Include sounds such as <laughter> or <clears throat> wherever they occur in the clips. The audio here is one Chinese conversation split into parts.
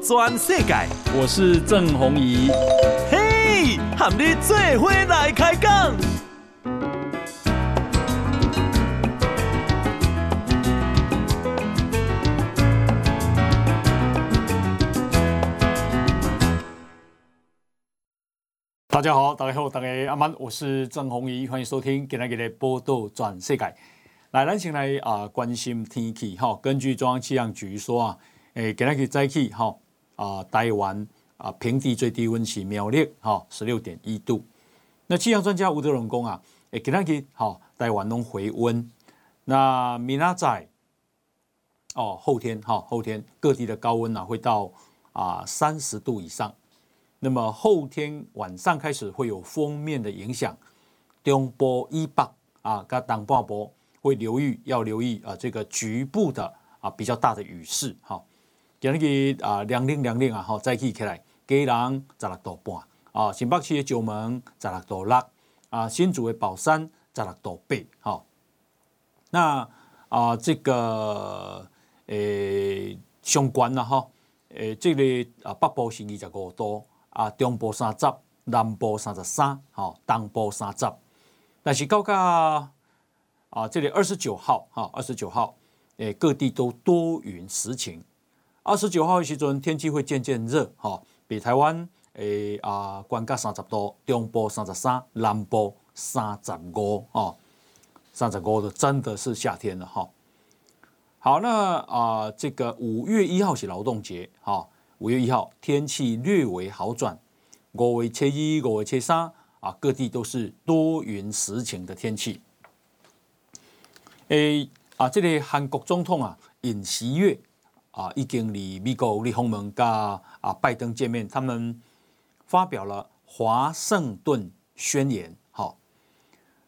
转世界，我是郑宏仪。嘿，和你做伙来开讲。大家好，大家好，大家阿曼，我是郑宏仪，欢迎收听今天的《报道全世界》。来，咱先来啊，关心天气哈。根据中央气象局说啊。诶，今日早起哈啊，台湾啊平地最低温是苗栗哈十六点一度。那气象专家吴德荣讲啊，诶，今日好台湾拢回温。那明仔载哦，后天哈后天各地的高温呢会到啊三十度以上。那么后天晚上开始会有锋面的影响，中部以北啊跟东半波会留意要留意啊这个局部的啊比较大的雨势哈。今日啊，凉冷凉冷啊，吼，早起起来，基隆十六度半啊，新北市的石门十六度六啊，新竹的宝山十六度八，吼。那啊，这个诶，相关啦，吼，诶，这个啊，北部是二十五度啊，中部三十，南部三十三，吼，东部三十。但是到噶啊，这里二十九号，哈，二十九号，诶，各地都多云时晴。二十九号的时阵，天气会渐渐热，哈，比台湾诶啊，关卡三十度，中部三十三，南部三十五，哦，三十五的真的是夏天了，哈。好，那啊，这个五月一号是劳动节，哈，五月一号天气略微好转，五月七一、五月七三啊，各地都是多云时晴的天气。诶啊，这里韩国总统啊，尹锡悦。啊，已经与美国的访问跟啊拜登见面，他们发表了华盛顿宣言。好，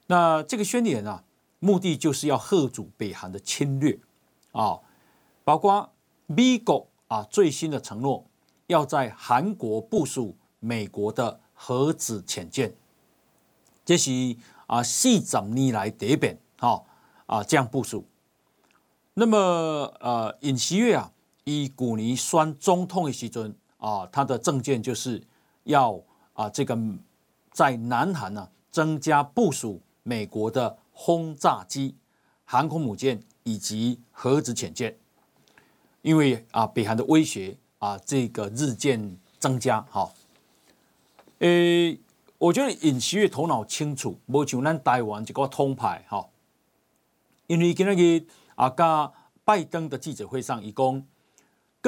那这个宣言啊，目的就是要吓阻北韩的侵略啊，包括美国啊最新的承诺，要在韩国部署美国的核子潜舰，这是啊四十年来第一遍，哈啊这样部署。那么呃尹锡悦啊。以古尼酸中痛的时阵啊，他的政见就是要啊，这个在南韩呢增加部署美国的轰炸机、航空母舰以及核子潜舰，因为啊，北韩的威胁啊，这个日渐增加。哈，诶，我觉得尹锡悦头脑清楚，不像咱台湾这个通牌哈，因为今日啊，加拜登的记者会上，一共。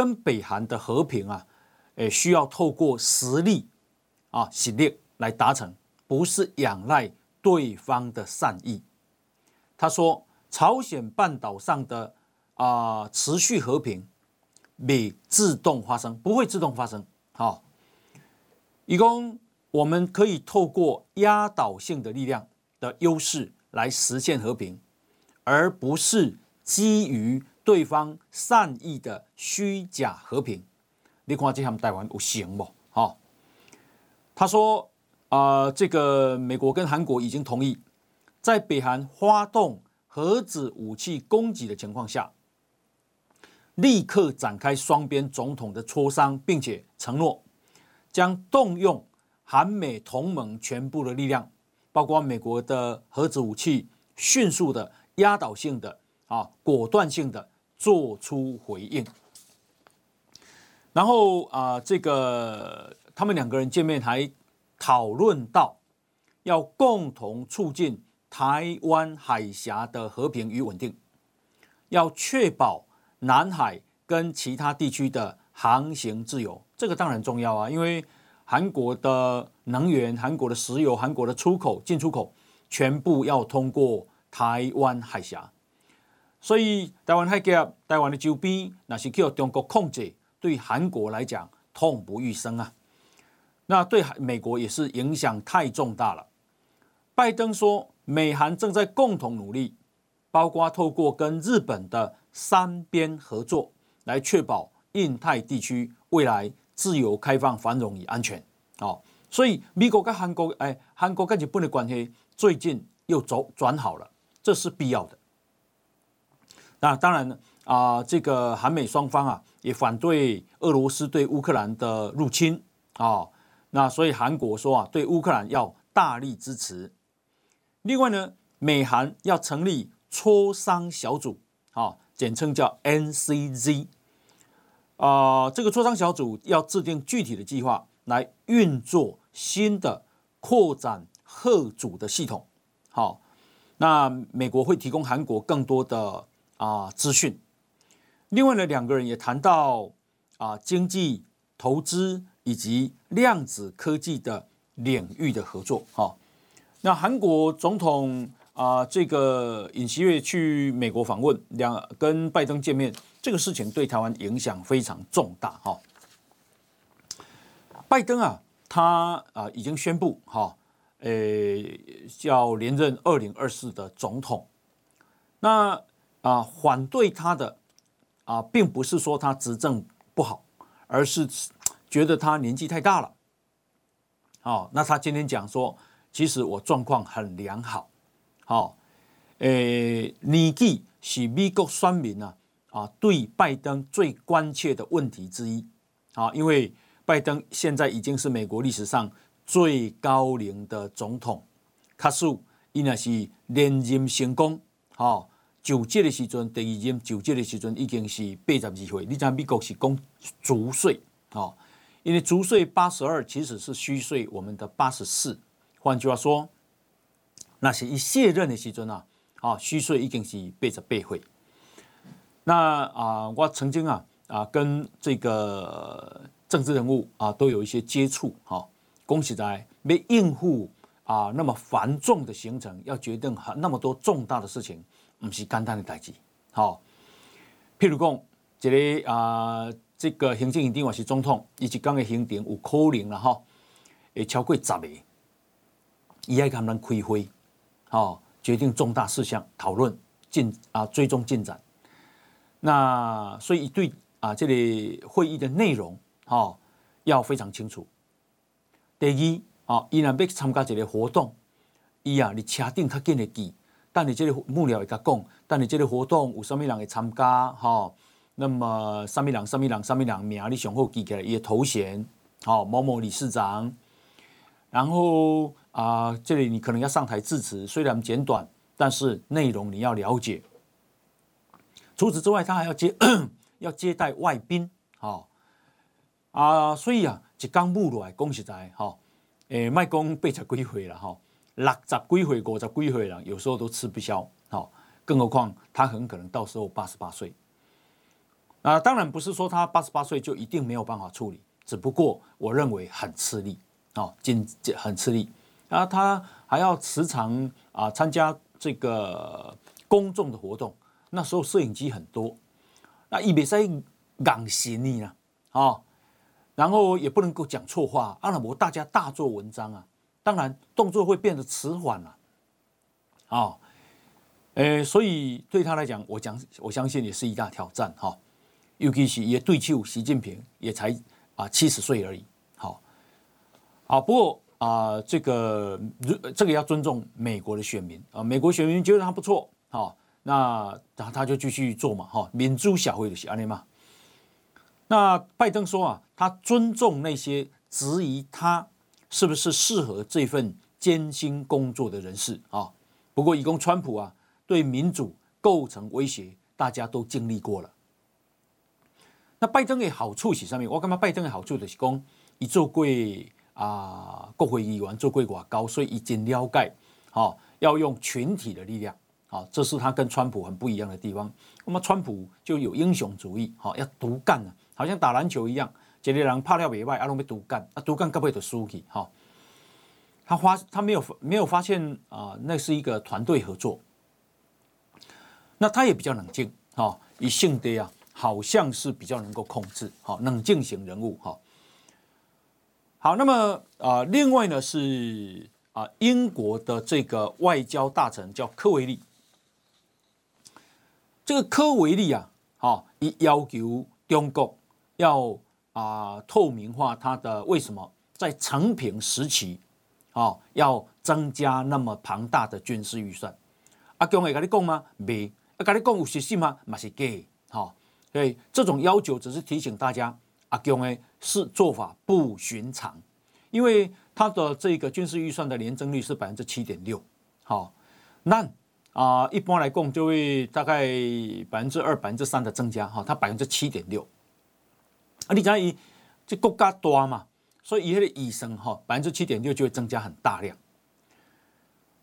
跟北韩的和平啊，诶，需要透过实力啊，实力来达成，不是仰赖对方的善意。他说，朝鲜半岛上的啊持续和平，未自动发生，不会自动发生。好，以供我们可以透过压倒性的力量的优势来实现和平，而不是基于。对方善意的虚假和平，你看这他们台湾有行不？哈，他说啊、呃，这个美国跟韩国已经同意，在北韩发动核子武器攻击的情况下，立刻展开双边总统的磋商，并且承诺将动用韩美同盟全部的力量，包括美国的核子武器，迅速的、压倒性的啊，果断性的。做出回应，然后啊、这个他们两个人见面还讨论到要共同促进台湾海峡的和平与稳定，要确保南海跟其他地区的航行自由。这个当然重要啊，因为韩国的能源、韩国的石油、韩国的出口、进出口全部要通过台湾海峡。所以台湾海峡、台湾的周边，那是靠中国控制，对韩国来讲痛不欲生啊。那对美国也是影响太重大了。拜登说，美韩正在共同努力，包括透过跟日本的三边合作，来确保印太地区未来自由、开放、繁荣与安全。哦，所以美国跟韩国，哎，韩国跟日本的关系最近又走转好了，这是必要的。那当然啊，这个韩美双方啊，也反对俄罗斯对乌克兰的入侵啊。那所以韩国说啊，对乌克兰要大力支持。另外呢，美韩要成立磋商小组，啊，简称叫 NCZ。啊，这个磋商小组要制定具体的计划来运作新的扩展核武的系统。好，那美国会提供韩国更多的啊资讯。另外呢，两个人也谈到啊经济投资以及量子科技的领域的合作。哈，那韩国总统啊这个尹锡悦去美国访问，两跟拜登见面，这个事情对台湾影响非常重大。哈，拜登啊，他啊已经宣布哈。诶，要连任二零二四的总统，那啊反对他的啊，并不是说他执政不好，而是觉得他年纪太大了。哦，那他今天讲说，其实我状况很良好。好，诶，年纪是美国选民啊啊对拜登最关切的问题之一。啊，因为拜登现在已经是美国历史上。最高龄的总统，卡数伊那是连任成功，哈，就职的时阵，第二任就职的时阵已经是八十二岁。你知道美国是讲足岁，哈，因为足岁八十二其实是虚岁，我们的八十四。换句话说，那是一卸任的时阵啊，啊，虚岁已经是八十八岁。那啊，我曾经啊啊跟这个政治人物啊都有一些接触，哈。恭喜在没应付啊那么繁重的行程，要决定很那么多重大的事情，不是简单的代志。好，譬如讲，一个啊，这个行政院长或是总统，以及讲的行程有可能了哈，会超过十个，伊爱跟他们开会，好，决定重大事项，讨论进啊追踪进展。那所以对啊这里会议的内容，哈，要非常清楚。第二，啊，伊若要参加一个活动，伊啊，你车顶较紧会记，但你这个幕僚会甲讲，但你这个活动有啥物人会参加，哈，那么啥物人、啥物人、啥物人名，你上好记起来，伊的头衔，好，某某理事长，然后啊，这里你可能要上台致辞，虽然简短，但是内容你要了解。除此之外，他还要接 <clears throat> 要接待外宾，好，啊，所以啊。一刚步来，讲实在，哈，诶，卖讲八十几岁了，哈，六十几岁、五十几岁了，有时候都吃不消，好，更何况他很可能到时候八十八岁。啊，当然不是说他八十八岁就一定没有办法处理，只不过我认为很吃力，啊，很吃力，啊，他还要时常啊参加这个公众的活动，那时候摄影机很多，那伊袂使硬行李啊，啊。然后也不能够讲错话，阿拉伯大家大做文章啊，当然动作会变得迟缓了，啊，诶，所以对他来讲，我讲我相信也是一大挑战哈，尤其是也对手习近平也才啊七十岁而已，好，啊，不过啊，这个这个要尊重美国的选民啊，美国选民觉得他不错，好，那他他就继续做嘛，哈，民主小会的是安尼嘛。那拜登说啊，他尊重那些质疑他是不是适合这份艰辛工作的人士啊。不过，以供川普啊，对民主构成威胁，大家都经历过了。那拜登的好处是上面？我感觉拜登的好处就是讲，他做过啊国会议员，做过外交，所以已经了解，好要用群体的力量，好，这是他跟川普很不一样的地方。那么，川普就有英雄主义，好要独干呢。好像打篮球一样，这个人拍了尾外，阿龙被独干，啊独干可不可以输去？哈，他发他没有没有发现啊，那是一个团队合作。那他也比较冷静，哈，以性德啊，好像是比较能够控制，哈，冷静型人物，哈。好，那么啊，另外呢是啊，英国的这个外交大臣叫科维利，这个科维利啊，好，以要求中国。要啊透明化它的为什么在成平时期啊要增加那么庞大的军事预算？阿强会跟你讲吗？没，阿跟你讲有实施吗？嘛是假。好，所以这种要求只是提醒大家，阿共诶是做法不寻常，因为他的这个军事预算的年增率是百分之七点六，好，那啊一般来讲就会大概百分之二、百分之三的增加，哈，它百分之七点六，啊，你讲以这国家多嘛，所以以后的医生哈百分之七点六就会增加很大量，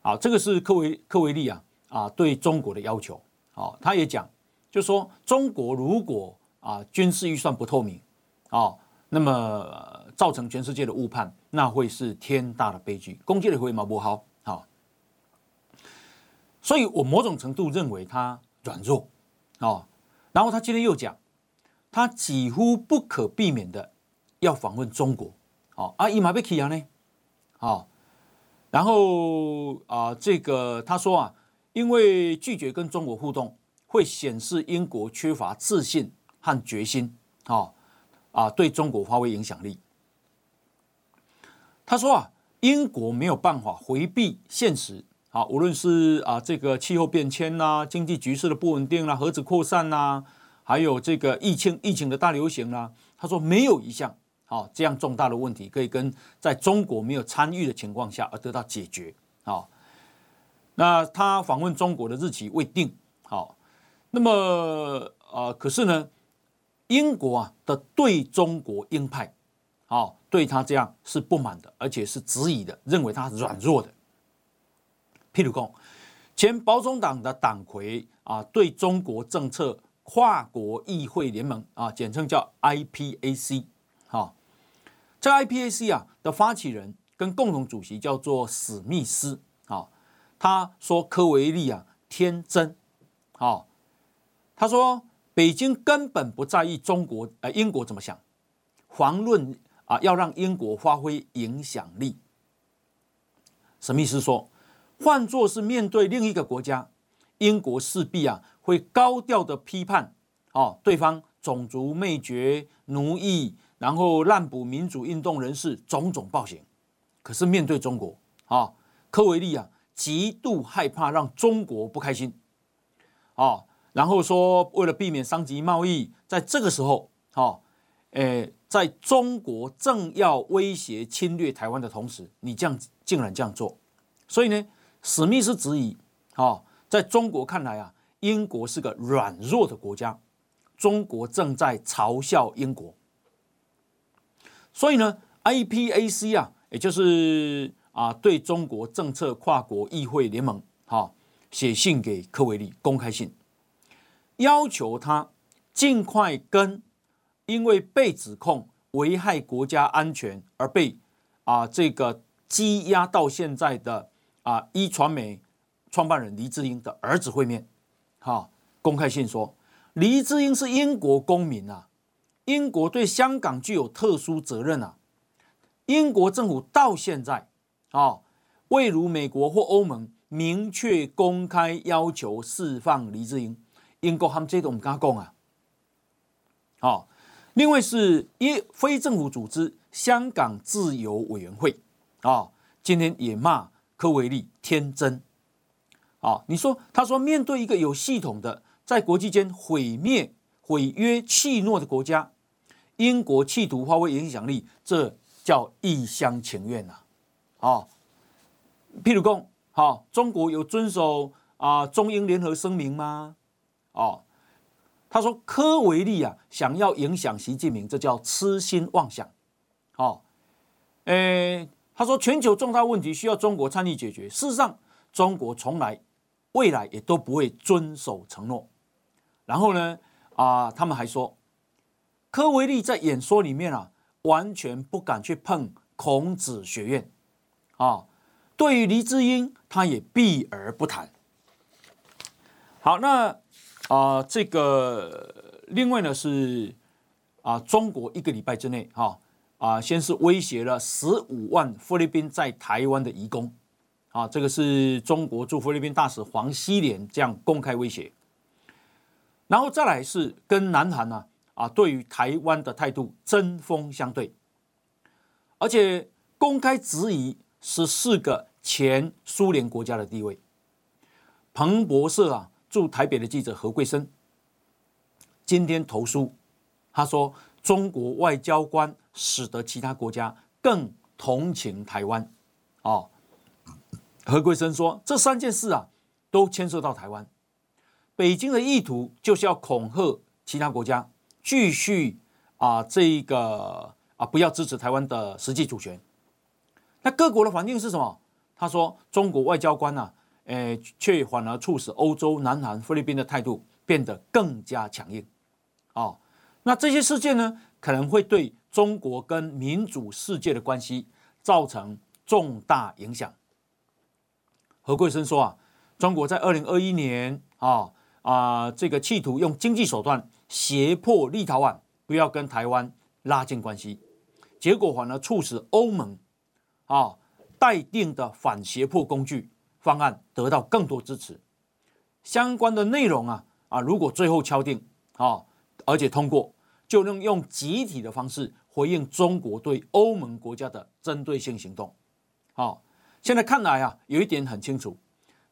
好，这个是科维科维利啊啊对中国的要求，好，他也讲。就说中国如果啊军事预算不透明，啊，那么造成全世界的误判，那会是天大的悲剧，攻击的会嘛不好，好，所以我某种程度认为他软弱，啊，然后他今天又讲，他几乎不可避免的要访问中国，啊，阿伊马贝奇亚呢，啊，然后啊这个他说啊，因为拒绝跟中国互动。会显示英国缺乏自信和决心，啊啊，对中国发挥影响力。他说啊，英国没有办法回避现实，啊，无论是啊这个气候变迁呐、啊、经济局势的不稳定啦、啊、核子扩散呐、啊，还有这个疫情疫情的大流行啦、他说没有一项啊这样重大的问题可以跟在中国没有参与的情况下而得到解决。啊，那他访问中国的日期未定，好。那么、呃，可是呢，英国啊的对中国鹰派，啊、对他这样是不满的，而且是质疑的，认为他软弱的。譬如说，前保守党的党魁啊，对中国政策跨国议会联盟啊，简称叫 IPAC，哈、哦，这 IPAC 啊的发起人跟共同主席叫做史密斯啊、他说科维利啊天真，啊、他说：“北京根本不在意中国，呃，英国怎么想，遑论啊要让英国发挥影响力。”史密斯说：“换作是面对另一个国家，英国势必啊会高调的批判哦对方种族灭绝、奴役，然后滥捕民主运动人士种种暴行。可是面对中国啊，科维利啊极度害怕让中国不开心，啊。”然后说，为了避免伤及贸易，在这个时候，哈，诶，在中国正要威胁侵略台湾的同时，你这样竟然这样做，所以呢，史密斯质疑，哦，在中国看来啊，英国是个软弱的国家，中国正在嘲笑英国，所以呢，IPAC 啊，也就是啊，对中国政策跨国议会联盟，哈，写信给科维利，公开信。要求他尽快跟因为被指控危害国家安全而被啊这个羁押到现在的啊一传媒创办人黎智英的儿子会面。哈，公开信说，黎智英是英国公民啊，英国对香港具有特殊责任啊。英国政府到现在啊未如美国或欧盟明确公开要求释放黎智英。英国他们这种加工啊，好，另外是一非政府组织香港自由委员会啊，今天也骂科维利天真，啊，你说他说面对一个有系统的在国际间毁灭毁约弃诺的国家，英国企图发挥影响力，这叫一厢情愿呐，啊，譬如说，好，中国有遵守啊中英联合声明吗？哦，他说科维利啊，想要影响习近平，这叫痴心妄想。哦，诶，他说全球重大问题需要中国参与解决。事实上，中国从来、未来也都不会遵守承诺。然后呢，啊，他们还说，科维利在演说里面啊，完全不敢去碰孔子学院。啊，对于黎智英，他也避而不谈。好，那。啊、这个另外呢是啊，中国一个礼拜之内哈啊，先是威胁了十五万菲律宾在台湾的移工，啊，这个是中国驻菲律宾大使黄希连这样公开威胁，然后再来是跟南韩呢啊，对于台湾的态度针锋相对，而且公开质疑十四个前苏联国家的地位，彭博社啊。驻台北的记者何桂生今天投书，他说中国外交官使得其他国家更同情台湾。哦，何桂生说这三件事啊，都牵涉到台湾。北京的意图就是要恐吓其他国家，继续啊这一个啊不要支持台湾的实际主权。那各国的反应是什么？他说中国外交官呢、啊，诶，却反而促使欧洲、南韩、菲律宾的态度变得更加强硬。哦，那这些事件呢，可能会对中国跟民主世界的关系造成重大影响。何桂生说啊，中国在二零二一年啊啊，这个企图用经济手段胁迫立陶宛不要跟台湾拉近关系，结果反而促使欧盟啊待定的反胁迫工具方案得到更多支持。相关的内容啊啊，如果最后敲定啊，而且通过，就能用集体的方式回应中国对欧盟国家的针对性行动。好，现在看来啊，有一点很清楚，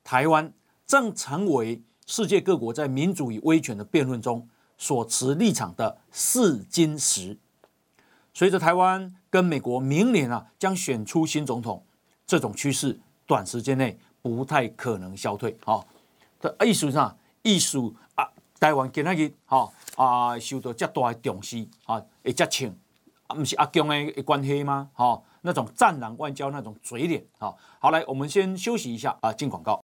台湾正成为世界各国在民主与威权的辩论中所持立场的试金石。随着台湾跟美国明年啊将选出新总统，这种趋势短时间内不太可能消退。好，的艺术上艺术啊，台湾今日好啊受到这么大的重视啊，会这请啊，不是阿强的关系吗？好。那种战狼外交那种嘴脸，好，好来，我们先休息一下啊，进广告。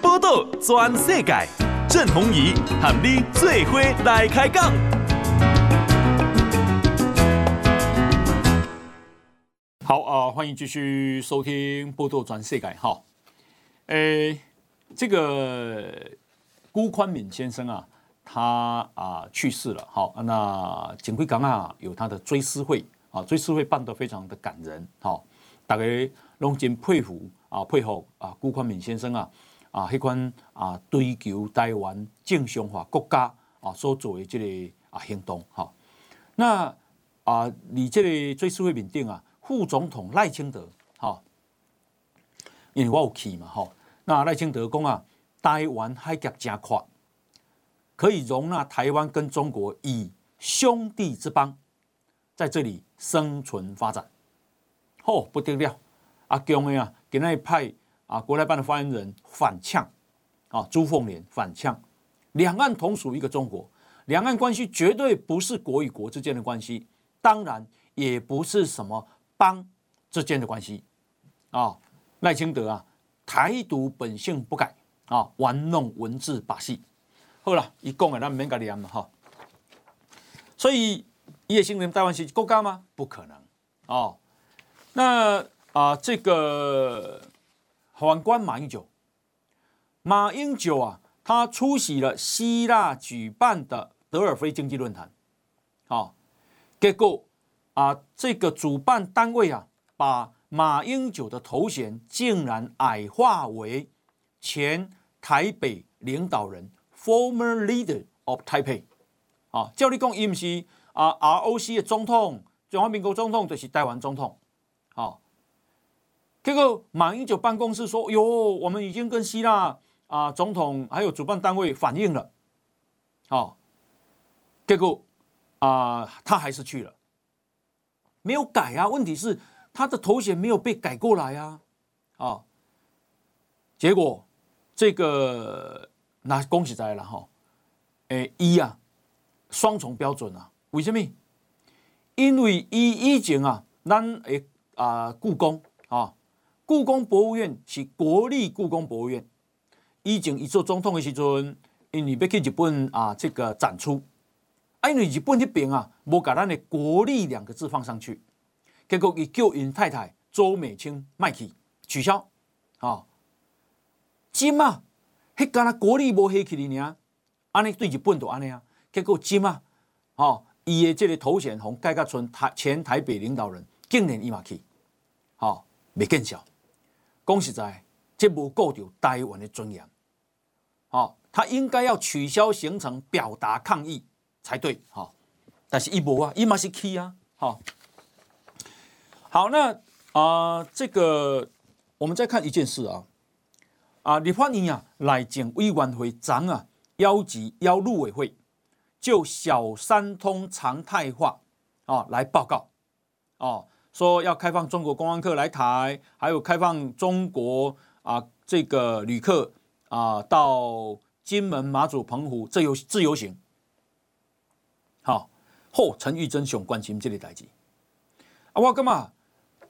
报道全世界，郑弘仪和你最伙来开讲。好啊，欢迎继续收听报道全世界哈。诶，这个辜宽敏先生啊。他啊去世了，好，那锦辉港啊有他的追思会啊，追思会办得非常的感人，好，大家拢真佩服啊，佩服啊，辜宽敏先生啊，啊，迄款啊追求台湾正常化国家啊所做的这个啊行动，好，那啊，你这个追思会面顶啊，副总统赖清德，好，因为我有去嘛，吼，那赖清德讲啊，台湾海峡真宽。可以容纳台湾跟中国以兄弟之邦在这里生存发展，哦，不得了！阿强的啊，给那一派啊，国台办的发言人反呛啊，朱凤莲反呛，两岸同属一个中国，两岸关系绝对不是国与国之间的关系，当然也不是什么邦之间的关系啊。赖清德啊，台独本性不改啊，玩弄文字把戏。好了，一讲啊，咱免甲念了哈。所以，叶也信任台湾是国家吗？不可能哦。那啊，这个反观马英九，马英九啊，他出席了希腊举办的德尔菲经济论坛，啊，结果啊，这个主办单位啊，把马英九的头衔竟然矮化为前台北领导人。Former leader of Taipei，啊，照你讲，伊毋是啊，ROC 的总统，中华民国总统就是台湾总统，啊，结果马英九办公室说，哟，我们已经跟希腊啊总统还有主办单位反映了，好，结果啊，他还是去了，没有改啊，问题是他的头衔没有被改过来啊，啊，结果这个。那恭喜在了哈，诶，一啊，双重标准啊，为什么？因为伊以前啊，咱诶啊，故宫啊，故宫博物院是国立故宫博物院。以前伊做总统的时阵，因为要去日本啊，这个展出，啊，因为日本那边啊，无把咱的国立两个字放上去，结果伊叫因太太周美青卖去取消啊，金啊。迄干那国力无黑起哩呢？安尼对日本都安尼啊？结果今啊，哦，伊的这个头衔从盖甲村台前台北领导人竟然伊嘛去，好没见效。讲实在，这无顾到台湾的尊严。好，他应该要取消行程，表达抗议才对。好，但是伊无啊，伊嘛是去啊。好，好，那啊、呃，这个我们再看一件事啊。啊，立法院啊，内政委员会长啊，邀集邀陆委会就小三通常态化啊来报告哦，说要开放中国观光客来台，还有开放中国啊这个旅客啊到金门、马祖、澎湖自由自由行。好，后陈玉珍想关心这个代志啊，我干嘛？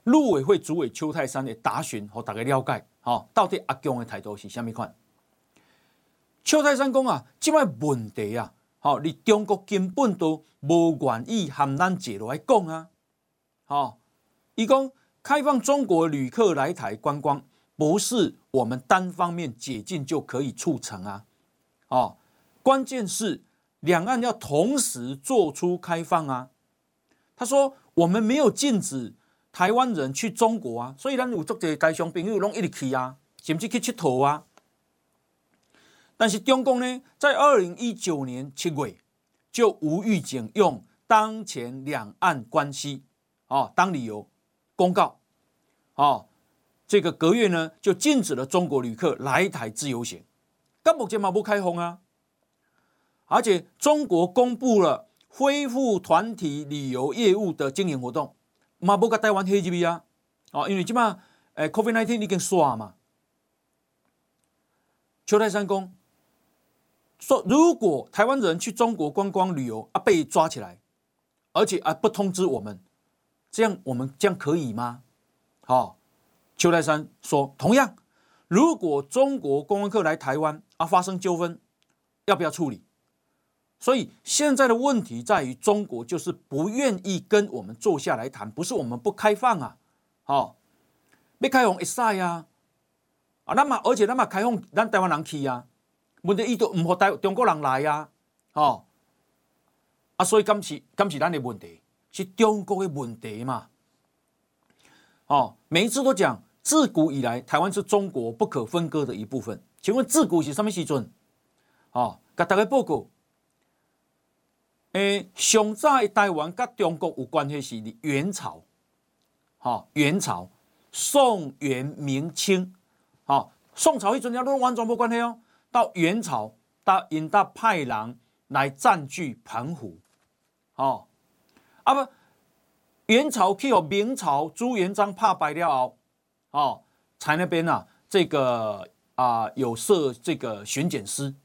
陆委会主委邱泰山的答询和大家了解。哦，到底阿强的态度是虾米款？邱泰山讲啊，这摆问题啊，好，你中国根本都无愿意和咱坐落来讲啊。好，伊讲开放中国旅客来台观光，不是我们单方面解禁就可以促成啊。哦，关键是两岸要同时做出开放啊。他说，我们没有禁止。台湾人去中国啊，所以咱有足侪台商朋友拢一直去啊，甚至去佚佗啊。但是中共呢，在二零一九年七月就无预警用当前两岸关系啊当理由公告，啊，这个隔月呢就禁止了中国旅客来台自由行，到目前嘛不开放啊，而且中国公布了恢复团体旅游业务的经营活动。嘛，无甲台湾黑入去啊！哦，因为即马诶，COVID-19 已经煞嘛。邱泰山讲说，如果台湾人去中国观光旅游啊，被抓起来，而且啊不通知我们，这样我们这样可以吗？好、哦，邱泰山说，同样，如果中国观光客来台湾啊发生纠纷，要不要处理？所以现在的问题在于，中国就是不愿意跟我们坐下来谈，不是我们不开放啊，好，没开放一赛呀，啊，那么而且那么开放，咱台湾人去呀，问题伊都唔好带中国人来呀，哦，啊，所以今次今次咱的问题是中国的问题嘛，哦，每一次都讲，自古以来台湾是中国不可分割的一部分，请问自古是什么时阵？哦，给大家报告。诶，上早台湾跟中国有关系是元朝，哈，元朝、宋、元、明、清，哈，宋朝迄阵都完全无关系哦。到元朝，到因到派人来占据澎湖，哦，啊不，元朝去予明朝朱元璋怕败了后，哦，在那边啊，这个啊、呃、有设这个巡检司，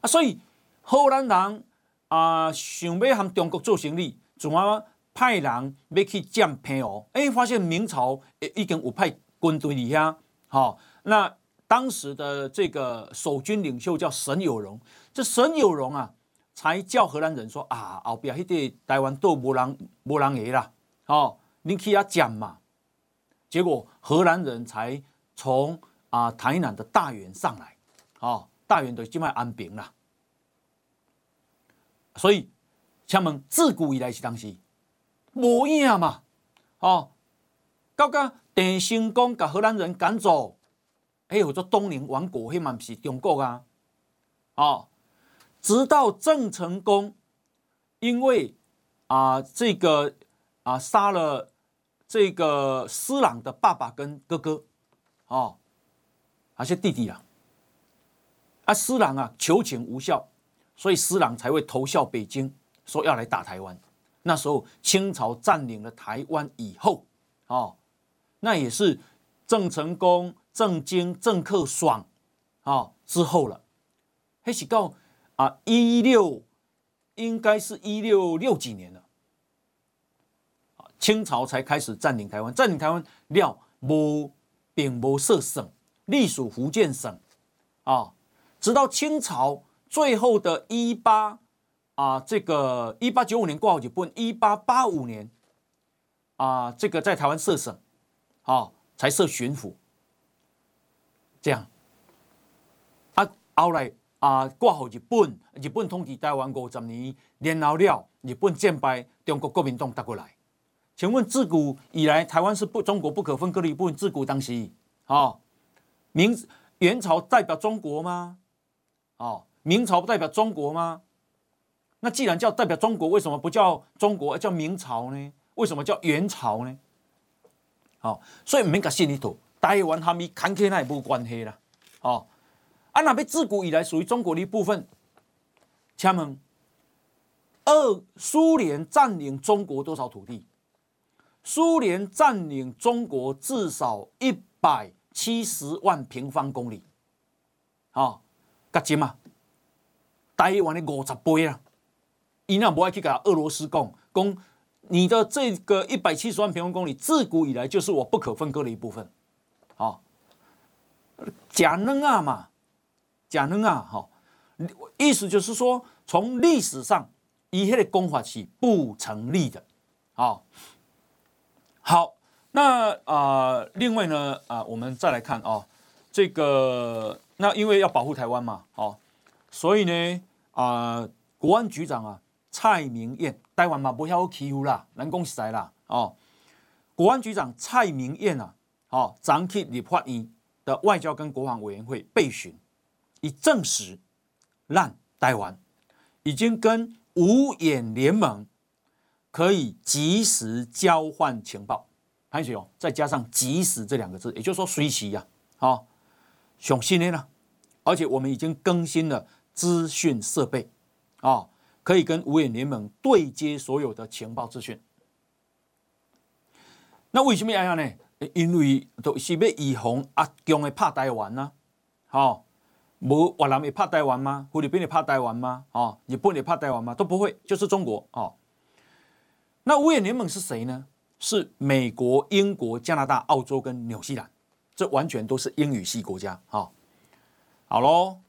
啊，所以荷兰人。啊，想要和中国做生意，总要派人要去占澎湖。哎，发现明朝已经有派军队里遐，好，那当时的这个守军领袖叫沈有容，这沈有容啊，才叫荷兰人说啊，后边迄个台湾都无人无人个啦，哦，你去遐占嘛。结果荷兰人才从啊台南的大员上来，哦，大员就即卖安平啦。所以，请问自古以来是当时无影嘛？哦，到甲郑成功甲荷兰人赶走，哎，有做东宁王国，迄嘛不是中国啊？哦，直到郑成功因为啊、这个啊杀了这个施琅的爸爸跟哥哥，哦，还是弟弟啊？啊，施琅啊求情无效。所以施琅才会投效北京，说要来打台湾。那时候清朝占领了台湾以后，哦，那也是郑成功、郑经、郑克爽，哦之后了。还是到啊一六，应该是一六六几年了，清朝才开始占领台湾。占领台湾料，无并无设省，隶属福建省，啊，直到清朝。最后的一八啊，这个一八九五年挂好日本，一八八五年啊，这个在台湾设省，啊、才设巡抚，这样啊，后来啊挂好日本，日本统治台湾五十年，然后了日本战败，中国国民党打过来，请问自古以来台湾是不中国不可分割的一部分？自古当时，啊，明元朝代表中国吗？啊？明朝不代表中国吗？那既然叫代表中国，为什么不叫中国，而叫明朝呢？为什么叫元朝呢？好，所以唔免甲心里头台湾和伊坎坷那也无关系啦。哦，啊，那边自古以来属于中国的一部分。请问，二苏联占领中国多少土地？苏联占领中国至少一百七十万平方公里。啊，加金嘛，台湾的五十倍啊！伊那不爱去跟俄罗斯讲，讲你的这个一百七十万平方公里，自古以来就是我不可分割的一部分。啊，假能啊嘛，假能啊，哈，意思就是说，从历史上，以前的公法是不成立的。好，好，那啊、呃，另外呢，啊、呃，我们再来看哦，这个。那因为要保护台湾嘛，哦，所以呢，啊、呃，国安局长啊，蔡明彦，台湾嘛不要欺负啦，人讲实在啦，哦，国安局长蔡明彦啊，哦，昨去立法院的外交跟国防委员会备询，已证实，让台湾已经跟五眼联盟可以及时交换情报，还有再加上及时这两个字，也就是说随时呀，哦，上新的呢。而且我们已经更新了资讯设备，啊，可以跟五眼联盟对接所有的情报资讯。那为什么要这样呢？因为都是要以防阿强的怕台湾呢？好，无越南会怕台湾吗？菲律宾会怕台湾吗？啊，日本会怕台湾吗？都不会，就是中国哦。那五眼联盟是谁呢？是美国、英国、加拿大、澳洲跟纽西兰，这完全都是英语系国家啊。好咯，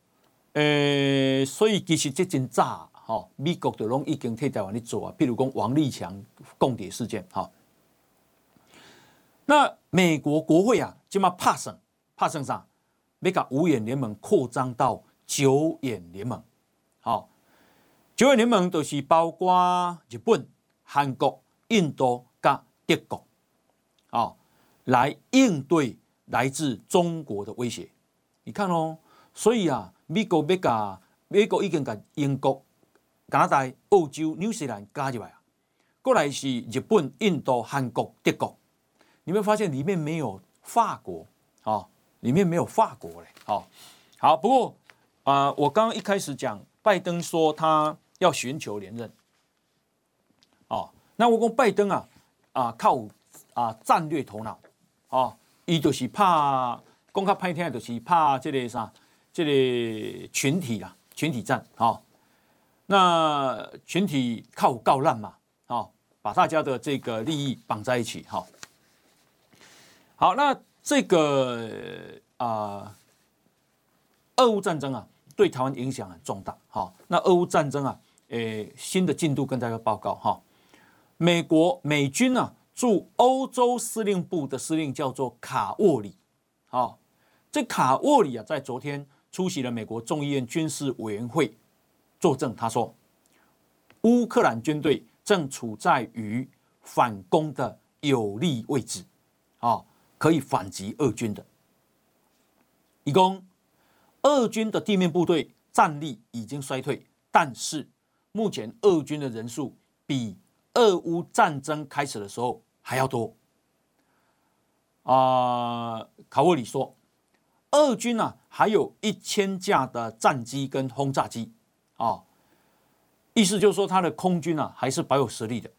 诶、所以其实这真早，哈，美国就拢已经替台湾咧做啊，譬如讲王立强共谍事件，哈。那美国国会啊，就嘛拍算拍算啥？要甲五眼联盟扩张到九眼联盟，好，九眼联盟就是包括日本、韩国、印度加德国，啊，来应对来自中国的威胁。你看哦。所以啊，美国要甲美国已经甲英国、加拿大、澳洲、纽西兰加入来啊，过来是日本、印度、韩国、德国。你会发现里面没有法国啊，里面没有法国嘞。好，好，不过啊、呃，我刚刚一开始讲，拜登说他要寻求连任。哦，那我讲拜登啊啊靠啊战略头脑啊，伊就是怕讲较歹听，就是怕这个啥。这里群体啊，群体战啊、哦，那群体靠告烂嘛啊、哦，把大家的这个利益绑在一起哈、哦。好，那这个啊、俄乌战争啊，对台湾影响很重大。好、哦，那俄乌战争啊，诶，新的进度跟大家报告哈、哦。美国美军啊，驻欧洲司令部的司令叫做卡沃里。好、哦，这卡沃里啊，在昨天。出席了美国众议院军事委员会作证，他说，乌克兰军队正处在于反攻的有利位置，啊，可以反击俄军的。以攻，俄军的地面部队战力已经衰退，但是目前俄军的人数比俄乌战争开始的时候还要多。啊，卡沃里说。俄军呢、还有一千架的战机跟轰炸机，啊，意思就是说，他的空军、啊、还是保有实力的。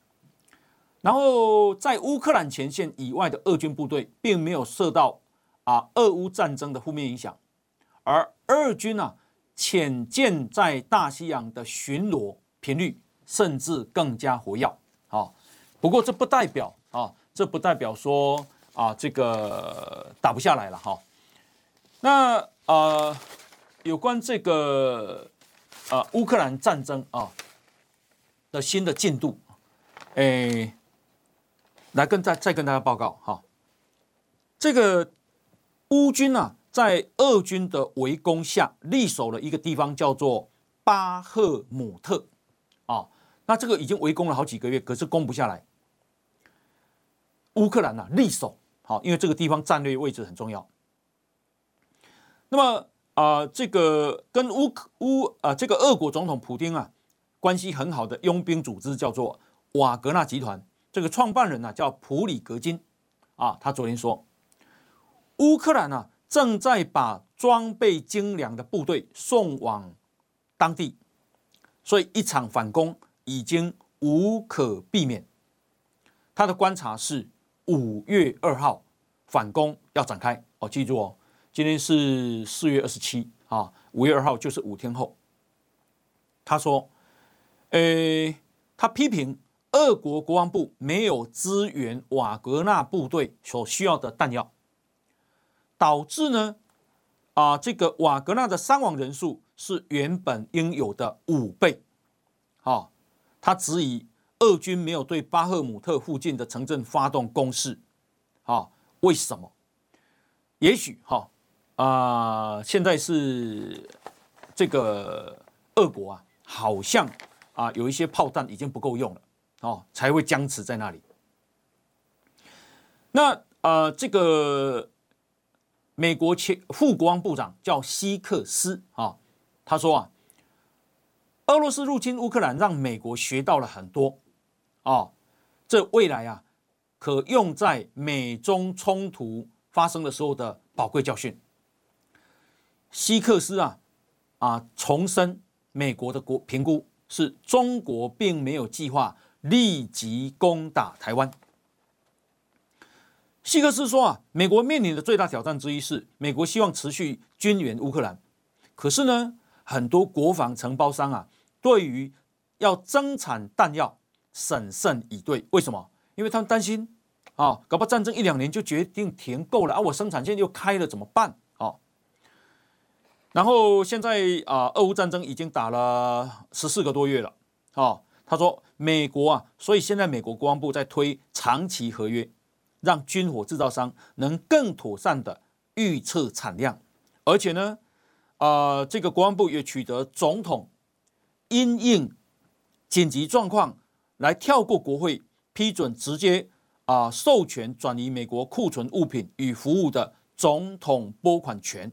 然后，在乌克兰前线以外的俄军部队，并没有受到啊俄乌战争的负面影响，而俄军、啊，潜舰在大西洋的巡逻频率甚至更加活跃。啊，不过这不代表啊，这不代表说啊，这个打不下来了哈。那、呃，有关这个啊乌克兰战争啊的新的进度，诶，来跟再再跟大家报告哈。这个乌军啊，在俄军的围攻下，力守了一个地方叫做巴赫姆特啊。那这个已经围攻了好几个月，可是攻不下来。乌克兰啊，力守好，因为这个地方战略位置很重要。那么啊、这个跟乌克乌啊、这个俄国总统普丁啊关系很好的佣兵组织叫做瓦格纳集团，这个创办人呢、啊、叫普里格金。啊，他昨天说，乌克兰啊正在把装备精良的部队送往当地，所以一场反攻已经无可避免。他的观察是五月二号反攻要展开。哦，记住哦，今天是四月二十七啊，五月二号就是五天后。他说，诶，他批评俄国国防部没有支援瓦格纳部队所需要的弹药，导致呢，啊，这个瓦格纳的伤亡人数是原本应有的五倍。好，他质疑。俄军没有对巴赫姆特附近的城镇发动攻势，啊，为什么？也许哈啊，现在是这个俄国啊，好像啊有一些炮弹已经不够用了，哦，才会僵持在那里。那啊，这个美国前副国防部长叫希克斯啊，他说啊，俄罗斯入侵乌克兰让美国学到了很多。哦，这未来啊，可用在美中冲突发生的时候的宝贵教训。希克斯啊啊重申美国的国评估是中国并没有计划立即攻打台湾。希克斯说啊，美国面临的最大挑战之一是美国希望持续军援乌克兰，可是呢，很多国防承包商啊，对于要增产弹药。审慎以对，为什么？因为他们担心啊，搞不好战争一两年就决定停够了啊，我生产线又开了怎么办？然后现在啊，俄乌战争已经打了十四个多月了啊。他说，美国啊，所以现在美国国防部在推长期合约，让军火制造商能更妥善的预测产量，而且呢，啊，这个国防部也取得总统因应紧急状况。来跳过国会批准，直接啊授权转移美国库存物品与服务的总统拨款权，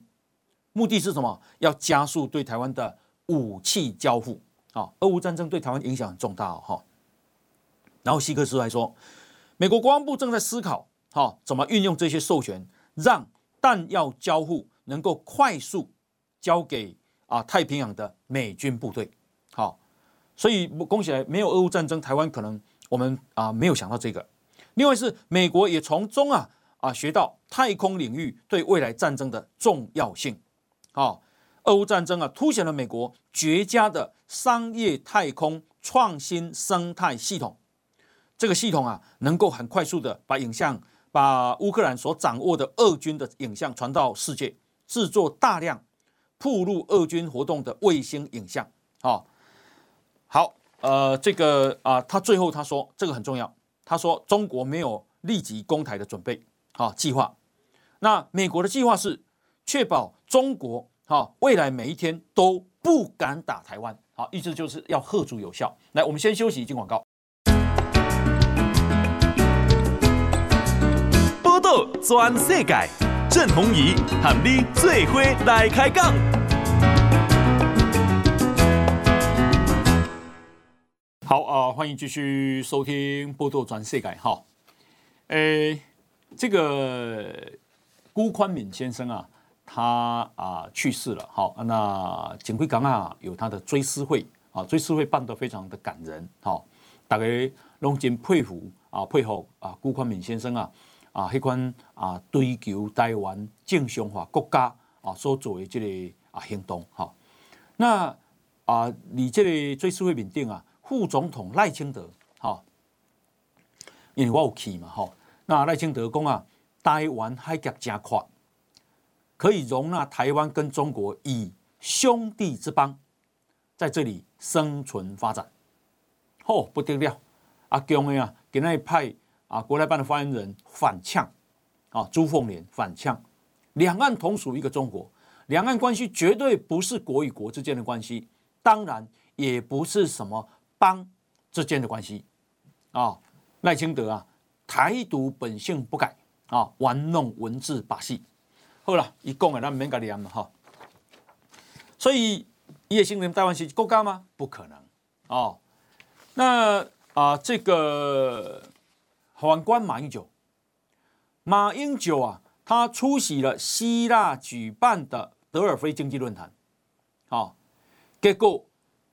目的是什么？要加速对台湾的武器交付啊！俄乌战争对台湾影响很重大哈。然后希克斯还说，美国国防部正在思考哈怎么运用这些授权，让弹药交付能够快速交给啊太平洋的美军部队好。所以恭喜来，没有俄乌战争，台湾可能我们啊没有想到这个。另外是美国也从中啊啊学到太空领域对未来战争的重要性。好，俄乌战争啊凸显了美国绝佳的商业太空创新生态系统。这个系统啊能够很快速的把影像，把乌克兰所掌握的俄军的影像传到世界，制作大量曝露俄军活动的卫星影像。好。好，呃，这个啊、他最后他说这个很重要。他说中国没有立即攻台的准备，好、计划。那美国的计划是确保中国哈、哦、未来每一天都不敢打台湾，好、哦，意思就是要喝足有效。来，我们先休息一，进广告。报道全世界，郑弘仪和你最伙来开讲。好啊、呃，欢迎继续收听《波道全世界》哈。诶，这个辜宽敏先生啊，他啊、去世了。好，那锦辉港啊有他的追思会啊，追思会办得非常的感人。好，大家拢真佩服啊，佩服啊，辜宽敏先生啊啊，迄款啊追求台湾正常化国家啊所做的这个啊行动。好，那啊，你这个追思会面顶啊。副总统赖清德，哈，因为我有去嘛，好，那赖清德讲啊，台湾海峡加宽，可以容纳台湾跟中国以兄弟之邦在这里生存发展，哦，不得了，阿强啊，给那一派啊，国台办的发言人反呛，啊，朱凤莲反呛，两岸同属一个中国，两岸关系绝对不是国与国之间的关系，当然也不是什么。邦之间的关系。啊，赖清德啊，台独本性不改。啊，玩弄文字把戏。好了，一共啊，那没搞的样哈。所以叶新人台湾是国家吗？不可能哦。那啊，这个反观马英九，马英九啊，他出席了希腊举办的德尔菲经济论坛，好，结果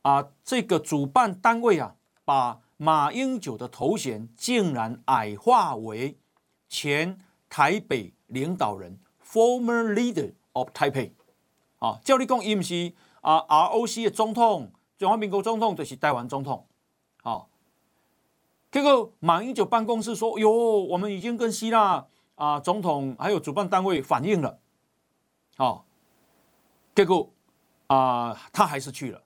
啊，这个主办单位啊，把马英九的头衔竟然矮化为前台北领导人 （former leader of Taipei）。啊，照你讲，伊毋是啊，ROC 的总统，中华民国总统就是台湾总统。好，结果马英九办公室说：“哟，我们已经跟希腊。”啊，总统还有主办单位反映了，啊，结果啊，他还是去了，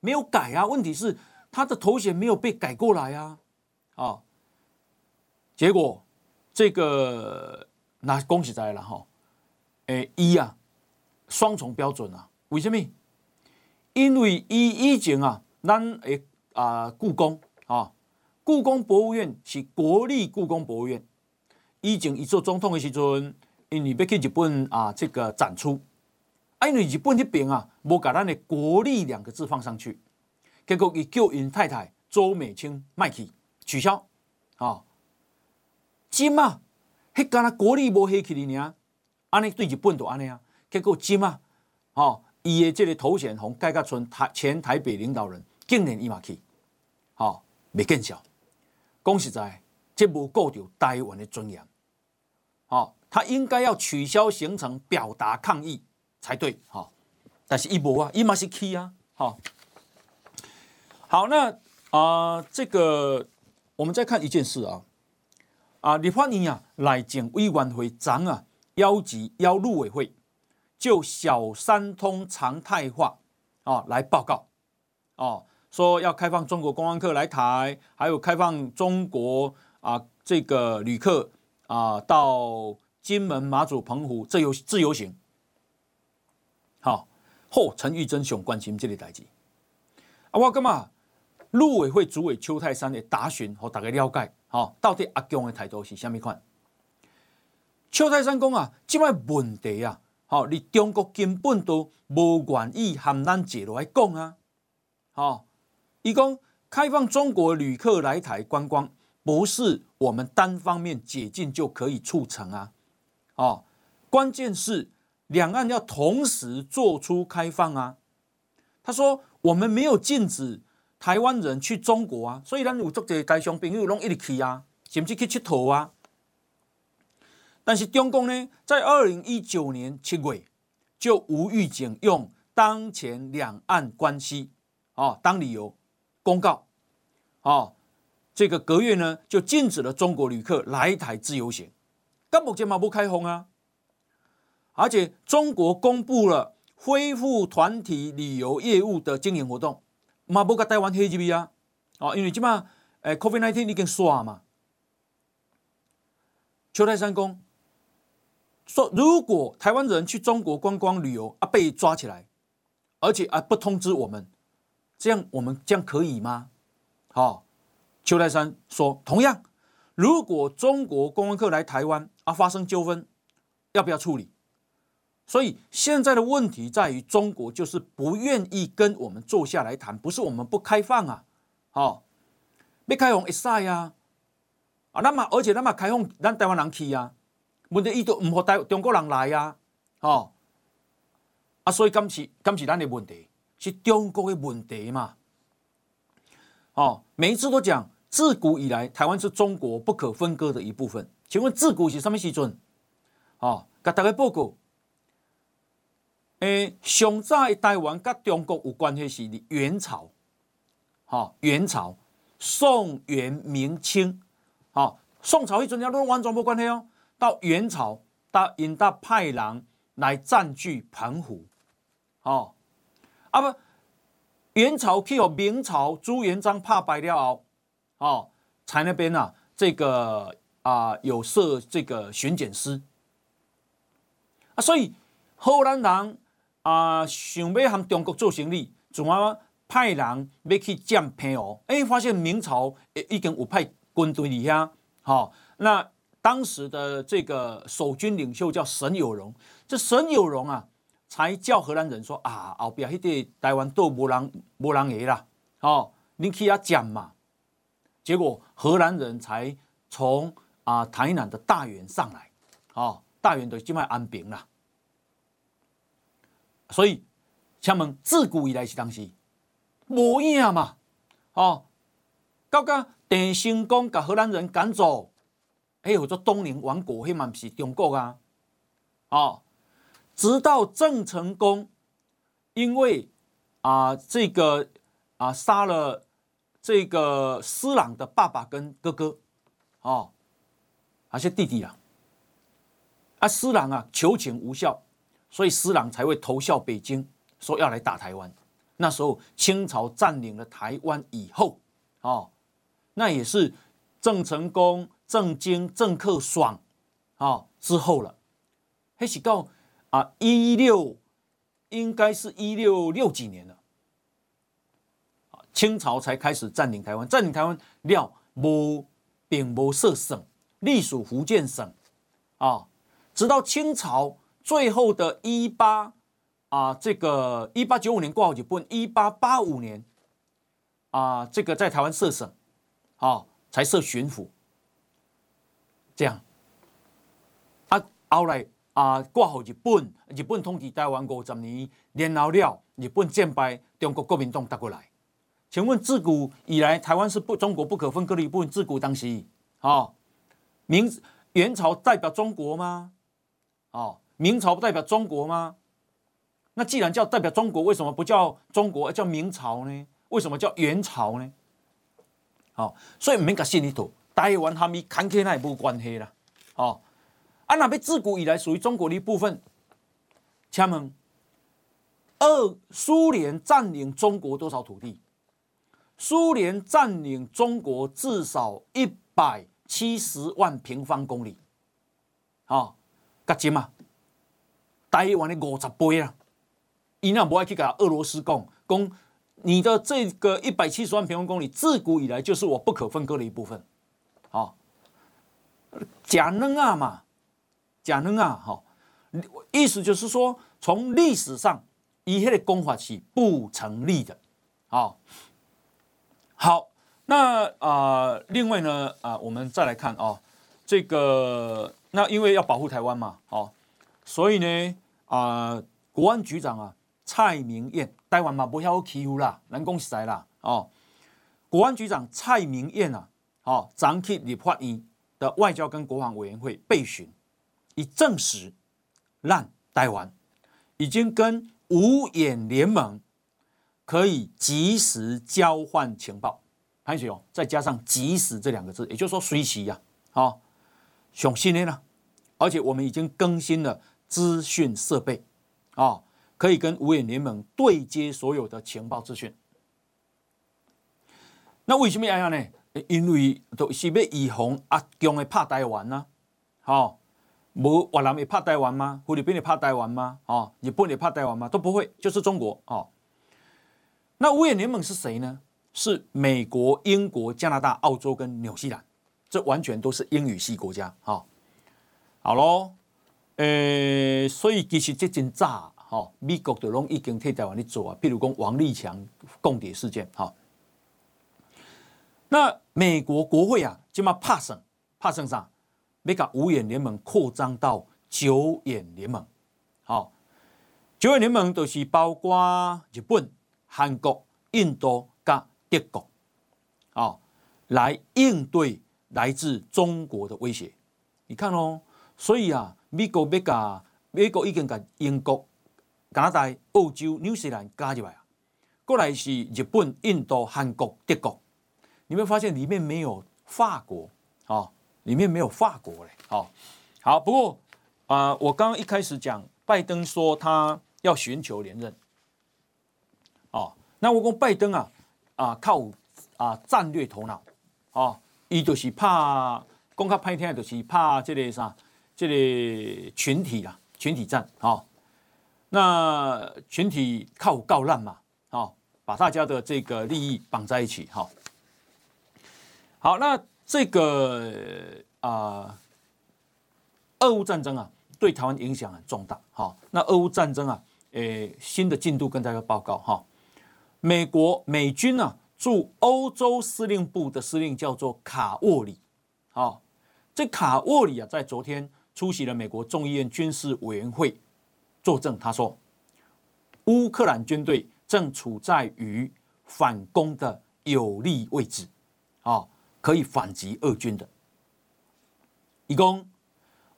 没有改啊。问题是他的头衔没有被改过来啊，啊，结果这个那恭喜在了哈，诶，一啊，双重标准啊，为什么？因为伊以前啊，咱诶啊，故宫啊，故宫博物院是国立故宫博物院。以前伊做总统的时阵，因为要去日本啊，这个展出，啊，因为日本那边啊，无把咱的国立两个字放上去，结果伊叫因太太周美青卖去取消，啊，今嘛，迄干那国力无黑去哩呢，安尼对日本就安尼啊，结果今嘛，哦，伊的这个头衔从改革村台前台北领导人竟然伊嘛去，吼，未见效，讲实在。这无顾到台湾的尊严，吼，他应该要取消行程，表达抗议才对，吼，但是一无啊，伊嘛是去啊，吼，好，那啊、呃，这个我们再看一件事啊，啊，立法院啊，内政委员会长啊，邀集邀陆委会就小三通常态化啊来报告，哦，说要开放中国观光客来台，还有开放中国。啊，这个旅客啊，到金门、马祖、澎湖自由自由行，好，后陈玉珍想关心这个代志。啊，我干嘛？陆委会主委邱泰山的答询和大家了解，好，到底阿强的态度是什么款？邱泰山讲啊，这摆问题啊，好，你中国根本都无愿意和咱坐落来讲啊，好，伊讲开放中国旅客来台观光。不是我们单方面解禁就可以促成啊！哦，关键是两岸要同时做出开放啊。他说我们没有禁止台湾人去中国啊，所以咱有足侪台商朋友拢一直去啊，甚至去佚佗啊。但是中共呢，在二零一九年七月就无预警用当前两岸关系啊当理由公告啊。这个隔月呢，就禁止了中国旅客来台自由行，但目前嘛不开放啊，而且中国公布了恢复团体旅游业务的经营活动，嘛不跟台湾黑 G 啊，哦，因为起码诶，COVID-19 已经刷嘛。邱泰山公说，如果台湾人去中国观光旅游啊被抓起来，而且啊不通知我们，这样我们这样可以吗？好、哦。邱泰山说：“同样，如果中国观光客来台湾啊发生纠纷，要不要处理？所以现在的问题在于，中国就是不愿意跟我们坐下来谈，不是我们不开放啊，好，没开放一赛呀，啊，那么而且那么开放，咱台湾人去啊，问题伊都唔好带中国人来呀，哦，啊，所以今次今次咱的问题是中国的问题嘛，哦，每一次都讲。”自古以来，台湾是中国不可分割的一部分。请问自古是什么时阵？哦，给大家报告。诶，上早台湾跟中国有关系是元朝。哦，元朝、宋、元、明、清。好、哦，宋朝一阵要都完全没关系哦。到元朝，到因到派人来占据澎湖。哦，啊不，元朝去和明朝朱元璋怕败了后。哦，在那边啊，这个啊有设这个巡检司啊，所以荷兰人啊想要和中国做生意，总要派人要去占澎湖。哎，发现明朝已经有派军队里呀，好，那当时的这个守军领袖叫沈有容，这沈有容啊，才叫荷兰人说啊，后边迄个台湾都无人无人个啦，哦，你去遐占嘛。结果荷兰人才从啊台南的大员上来，哦，大元的境外安平啦。所以，请问自古以来是当时无影嘛？哦，到甲郑成功甲荷兰人赶走，哎，有做东宁王国，迄嘛是中国啊。哦，直到郑成功因为啊、这个啊、杀了这个施琅的爸爸跟哥哥，哦，还是弟弟啊，啊施琅啊求情无效。所以施琅才会投效北京，说要来打台湾。那时候清朝占领了台湾以后，哦，那也是郑成功、郑经、郑克爽，哦之后了。还是到啊一六，应该是一六六几年了，清朝才开始占领台湾。占领台湾了，无并无设省，隶属福建省，啊，直到清朝。最后的一八啊，这个一八九五年过后就不，一八八五年啊，这个在台湾设省，啊，才设巡抚，这样啊，后来啊，过后日本，日本统治台湾五十年，年老了，日本战败，中国国民党打过来，请问自古以来台湾是不中国不可分割的一部分？自古当时，啊，明元朝代表中国吗？啊？明朝不代表中国吗？那既然叫代表中国，为什么不叫中国，而叫明朝呢？为什么叫元朝呢？好，所以唔免甲心里头，台湾和咪坎坷那也无关系啦。哦，啊，那边自古以来属于中国的一部分。请问，二苏联占领中国多少土地？苏联占领中国至少一百七十万平方公里。好，噶钱嘛？台湾的五十倍啊！伊那不爱去跟俄罗斯讲，讲你的这个一百七十万平方公里，自古以来就是我不可分割的一部分。好，假嫩啊嘛，假嫩啊，好，意思就是说，从历史上，以前的公法是不成立的。好，好，那啊、另外呢，啊、我们再来看哦，这个那因为要保护台湾嘛，好。所以呢，啊、呃，国安局长啊，蔡明彦，台湾嘛不晓欺负啦，人讲实在啦，哦，国安局长蔡明彦啊，哦，昨去立法院的外交跟国防委员会备询，以证实，让台湾已经跟五眼联盟可以及时交换情报，还有再加上“及时”这两个字，也就是说随时呀，好，上新的呢，而且我们已经更新了。资讯设备，啊，可以跟五眼联盟对接所有的情报资讯。那为什么要这样呢？因为都是要预防阿强会怕台湾呢？好，无越南会怕台湾吗？菲律宾会怕台湾吗？啊，日本会怕台湾吗？都不会，就是中国哦。那五眼联盟是谁呢？是美国、英国、加拿大、澳洲跟纽西兰，这完全都是英语系国家。好，好喽。诶、欸，所以其实这真早，哈，美国就拢已经替台湾咧做啊。譬如讲王立强共谍事件，哈。那美国国会啊，就嘛拍算拍算啥？要甲五眼联盟扩张到九眼联盟，好，九眼联盟就是包括日本、韩国、印度加德国，好，来应对来自中国的威胁。你看哦，所以啊。美国要加，美国已经把英国、加拿大、澳洲、纽西兰加入来啊。过来是日本、印度、韩国、德国。你会发现里面没有法国啊，里面没有法国嘞。好，好，不过啊，我刚刚一开始讲，拜登说他要寻求连任。哦，那我讲拜登啊，啊靠啊战略头脑啊，伊就是怕讲较歹听，就是怕这个啥。这里群体啊，群体战啊、那群体靠告烂嘛，啊、把大家的这个利益绑在一起，哈、好，那这个啊、俄乌战争啊，对台湾影响很重大，哈、哦，那俄乌战争啊，诶，新的进度跟大家报告，哈、美国美军啊，驻欧洲司令部的司令叫做卡沃里，好、这卡沃里啊，在昨天。出席了美国众议院军事委员会作证，他说，乌克兰军队正处在于反攻的有利位置，啊，可以反击俄军的。以攻，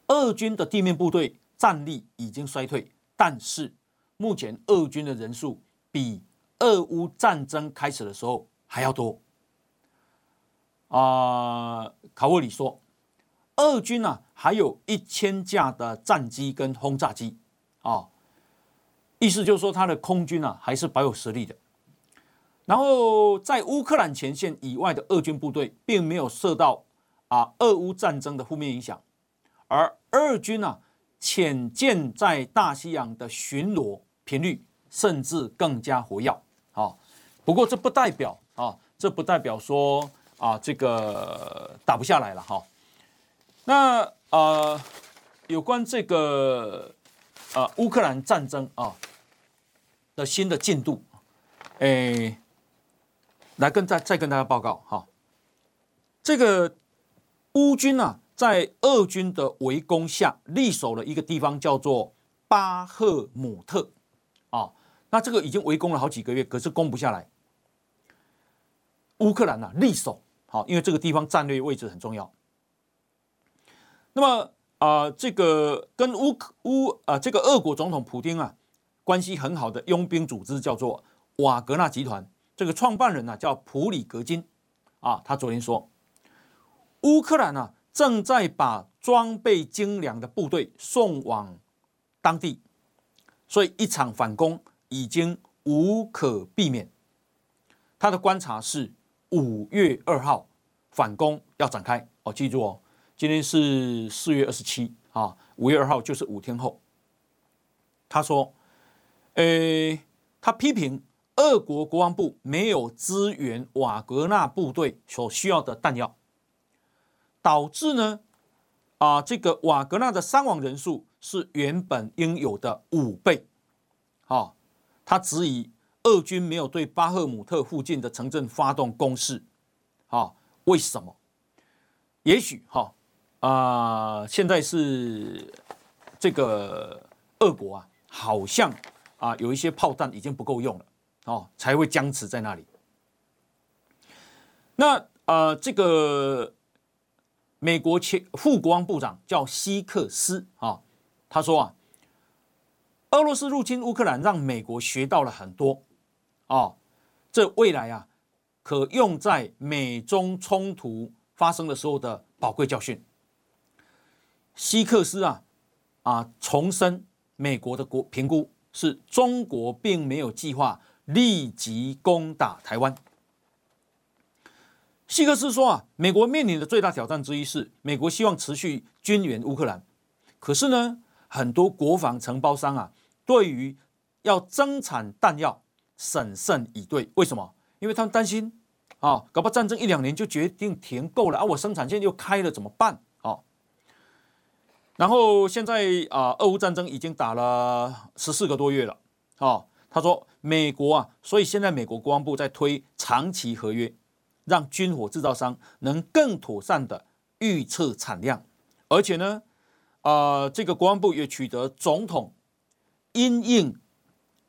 俄军的地面部队战力已经衰退，但是目前俄军的人数比俄乌战争开始的时候还要多。啊、卡沃里说，俄军呢、还有一千架的战机跟轰炸机，啊，意思就是说他的空军啊还是保有实力的。然后在乌克兰前线以外的俄军部队并没有受到啊俄乌战争的负面影响，而俄军呢、啊、潜舰在大西洋的巡逻频率甚至更加活跃，啊，不过这不代表啊，这不代表说。啊，这个打不下来了哈。那呃，有关这个呃乌克兰战争啊的新的进度，诶，来跟再再跟大家报告哈。这个乌军啊，在俄军的围攻下，力守了一个地方叫做巴赫姆特啊。那这个已经围攻了好几个月，可是攻不下来。乌克兰啊，力守。好，因为这个地方战略位置很重要。那么啊、这个跟乌乌啊、这个俄国总统普丁啊关系很好的佣兵组织叫做瓦格纳集团，这个创办人呢、啊、叫普里格金啊，他昨天说，乌克兰呢、啊、正在把装备精良的部队送往当地，所以一场反攻已经无可避免。他的观察是。五月二号反攻要展开哦，记住哦，今天是四月二十七啊，五月二号就是五天后。他说，诶，他批评俄国国防部没有支援瓦格纳部队所需要的弹药，导致呢啊，这个瓦格纳的伤亡人数是原本应有的五倍。好，他质疑。俄军没有对巴赫姆特附近的城镇发动攻势，啊，为什么？也许哈，啊现在是这个俄国啊，好像啊有一些炮弹已经不够用了，哦，才会僵持在那里。那啊，这个美国前副国防部长叫希克斯啊，他说啊，俄罗斯入侵乌克兰让美国学到了很多。哦，这未来啊，可用在美中冲突发生的时候的宝贵教训。希克斯啊啊，重申美国的国评估是中国并没有计划立即攻打台湾。希克斯说啊，美国面临的最大挑战之一是，美国希望持续军援乌克兰，可是呢，很多国防承包商啊，对于要增产弹药。审慎以对，为什么？因为他们担心啊，搞不好战争一两年就决定停购了啊，我生产线又开了怎么办？然后现在啊，俄乌战争已经打了十四个多月了，啊，他说美国啊，所以现在美国国防部在推长期合约，让军火制造商能更妥善的预测产量，而且呢，啊，这个国防部也取得总统因应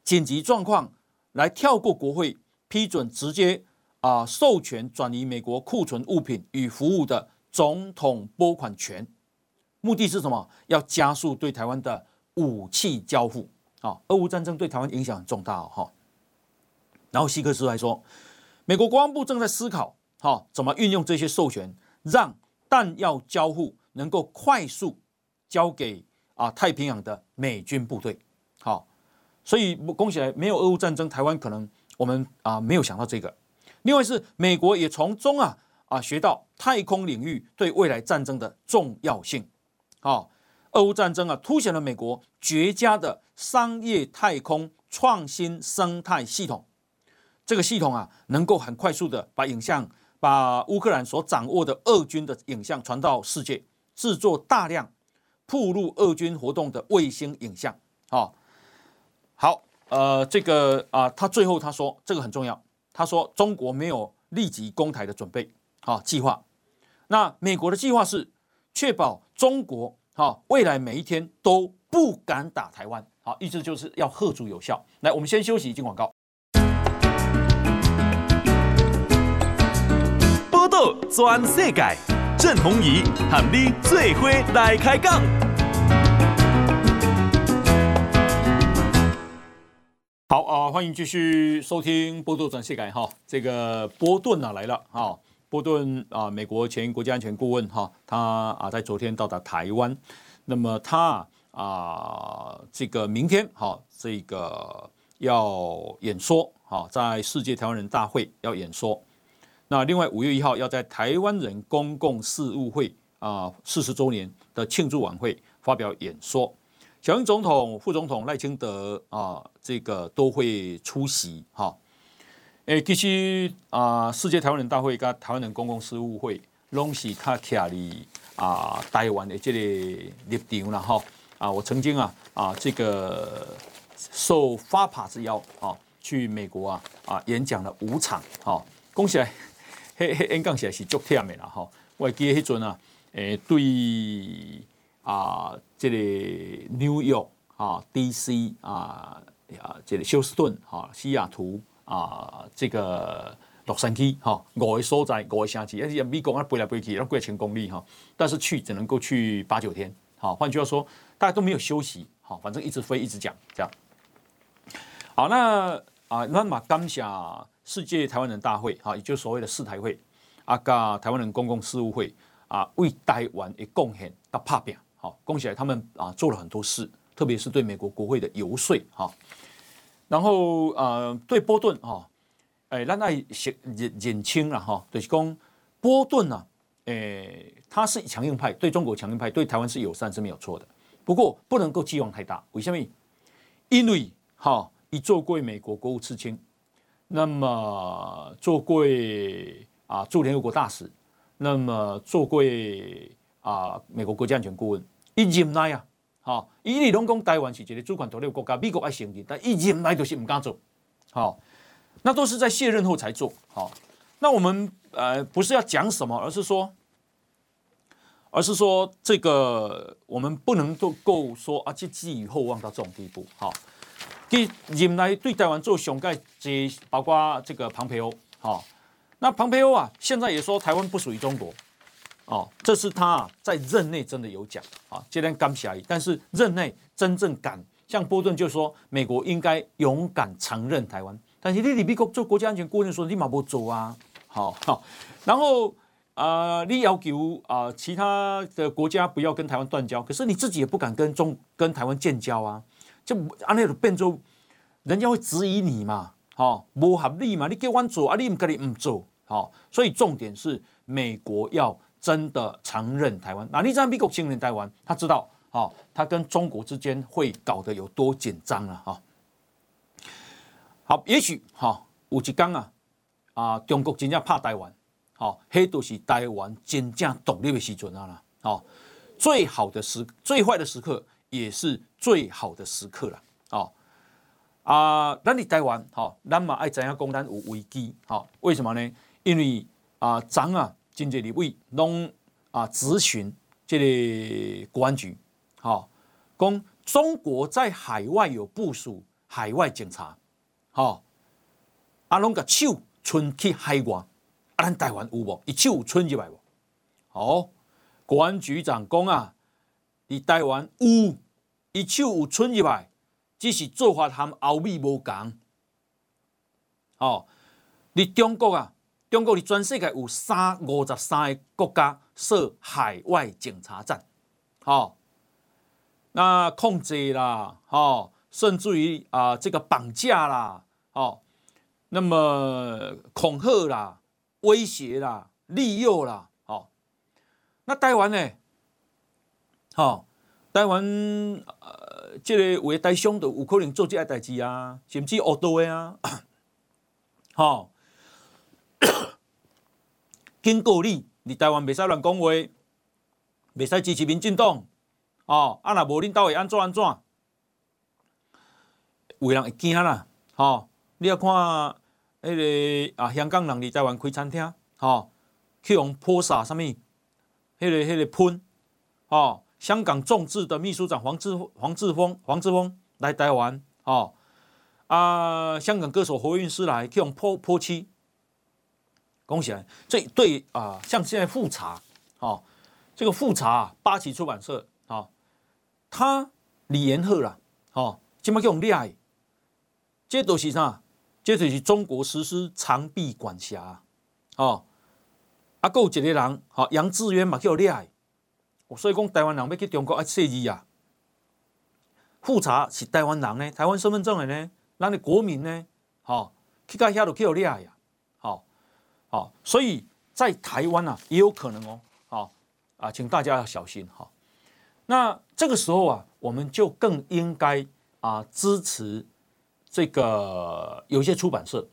紧急状况。来跳过国会批准，直接啊授权转移美国库存物品与服务的总统拨款权，目的是什么？要加速对台湾的武器交付啊！俄乌战争对台湾影响很重大哦，哈。然后希克斯还说，美国国防部正在思考哈怎么运用这些授权，让弹药交付能够快速交给啊太平洋的美军部队，好。所以恭喜来，没有俄乌战争，台湾可能我们啊没有想到这个。另外是美国也从中啊啊学到太空领域对未来战争的重要性。啊，俄乌战争啊凸显了美国绝佳的商业太空创新生态系统。这个系统啊能够很快速的把影像，把乌克兰所掌握的俄军的影像传到世界，制作大量曝露俄军活动的卫星影像。啊。好，呃，这个啊、他最后他说这个很重要。他说中国没有立即攻台的准备，啊，计划。那美国的计划是确保中国好，未来每一天都不敢打台湾，好，意思就是要吓阻有效。来，我们先休息一，进广告。报道全世界，郑弘仪喊你最伙来开讲。好啊、呃，欢迎继续收听报道全世界哈，这个波顿啊来了哈。波顿啊、美国前国家安全顾问哈，他啊在昨天到达台湾，那么他啊这个明天哈这个要演说哈，在世界台湾人大会要演说。那另外五月一号要在台湾人公共事务会啊四十周年的庆祝晚会发表演说，小英总统、副总统赖清德啊这个都会出席哈。诶，其实啊，世界台湾人大会跟台湾人公共事务会拢是较徛伫啊台湾的这个立场啦哈啊，我曾经啊啊这个受 FAPA 之邀啊去美国啊啊演讲了五场哈，讲起来迄迄演讲起来是足忝的啦哈，我记得迄阵啊诶对啊这个纽约啊 DC 啊啊这个休斯顿哈西雅图。啊，这个洛杉矶哈，五个所在，五个城市，而且美国啊飞来飞去，要过千公里哈，但是去只能够去八九天，好，换句话说，大家都没有休息，好，反正一直飞，一直讲，这样。好，那啊，那么感谢世界台湾人大会，哈，也就是所谓的世台会，啊，加台湾人公共事务会，啊，为台湾的贡献到拍拼，好，恭喜他们啊，做了很多事，特别是对美国国会的游说，哈。然后呃，对波顿哈，哎，咱爱认认清了哈，就是讲波顿呢，哎，他是强硬派，对中国强硬派，对台湾是友善是没有错的。不过不能够寄望太大，为什么？因为哈，一做过美国国务次卿，那么做过啊驻联合国大使，那么做过啊美国国家安全顾问，一任来啊。好，伊你拢讲台湾是一个主权独立国家，美国爱承认，但一任来就是不敢做。好，那都是在卸任后才做。好，那我们呃不是要讲什么，而是说，而是说这个我们不能够够说啊，这寄予厚望到这种地步。好，伊任来对台湾做上盖，这包括这个庞培欧。好，那庞培欧啊，现在也说台湾不属于中国。哦，这是他在任内真的有讲啊，今天刚下来，但是任内真正敢像波顿就说，美国应该勇敢承认台湾。但是你李必国做国家安全顾问说，你马不走啊，好好，然后啊、呃，你要求啊，其他的国家不要跟台湾断交，可是你自己也不敢跟中跟台湾建交啊，就按那种变做，人家会质疑你嘛，好，不合理嘛，你给我做啊，你唔跟你唔做，好，所以重点是美国要。真的承认台湾？那你在美国承认台湾，他知道，哈，他跟中国之间会搞得有多紧张了，哈。好，也许哈，有一天啊，啊，中国真正怕台湾，好，迄都是台湾真正独立的时阵啊啦，好，最好的时，最坏的时刻也是最好的时刻了，哦，啊，咱你台湾，好，咱嘛爱知影讲咱有危机，好，为什么呢？因为啊，咱啊。经济立委拢啊咨询这个国安局，好，讲中国在海外有部署海外警察，好，啊拢个手伸去海外，啊咱台湾有无？伊手伸入来无？好，国安局长讲啊，伫台湾有，伊手有伸入来，只是做法和欧美无共，好，伫中国啊。中国的全世界有三五十三个国家设海外警察站，好，那控制啦，好，甚至于啊这个绑架啦，好，那么恐吓啦、威胁啦、利诱啦，好，那台湾呢？好，台湾呃，这个有台商都有可能做这个代志啊，甚至恶多的啊，<coughs> 好。<coughs> 警告你，你台湾袂使乱讲话，袂使支持民进党，哦，啊若无恁兜会安怎安怎？有人会惊啦，吼！你要看迄个啊，香港人伫台湾开餐厅，吼，去用泼洒啥物？迄个迄个喷，吼，香港众志的秘书长黄志黄志峰黄志峰来台湾，哦啊，香港歌手何韵诗来去用泼泼漆，恭喜！这对啊，像现在富察，哦，这个富察八旗出版社，哦，他李延贺了，哦，今麦叫用厉这都是啥？这就是中国实施长臂管辖，哦。啊，还有一个人，好杨致远嘛，叫厉害。所以讲台湾人要去中国啊，设计啊。富察是台湾人呢，台湾身份证的呢，咱的国民呢，好去到遐都叫厉害呀，好，所以在台湾啊，也有可能哦，好啊，请大家要小心哈。那这个时候啊，我们就更应该啊支持这个有些出版社，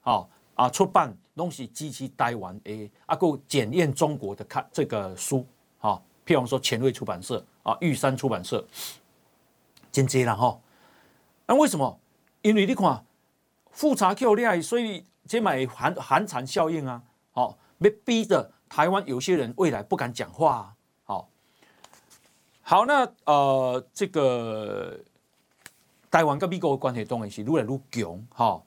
好啊出版。东西机器台湾诶，啊，够检验中国的看这个书啊，譬如说前卫出版社啊，玉山出版社，真济了哈。那为什么？因为你看复查扣厉害，所以这买寒寒蝉效应啊，好，被逼的台湾有些人未来不敢讲话啊。好，好，那呃，这个台湾跟美国的关系当然是越来越强哈。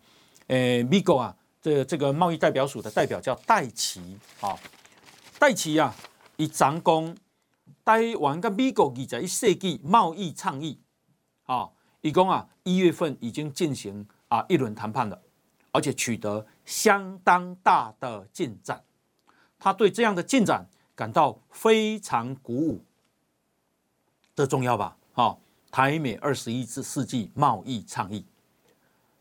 诶，美国啊。这这个贸易代表署的代表叫戴奇啊，戴奇啊，以长工台湾跟美国二十一世纪贸易倡议啊，一共啊一月份已经进行啊一轮谈判了，而且取得相当大的进展，他对这样的进展感到非常鼓舞，这重要吧？啊，台美二十一世纪贸易倡议。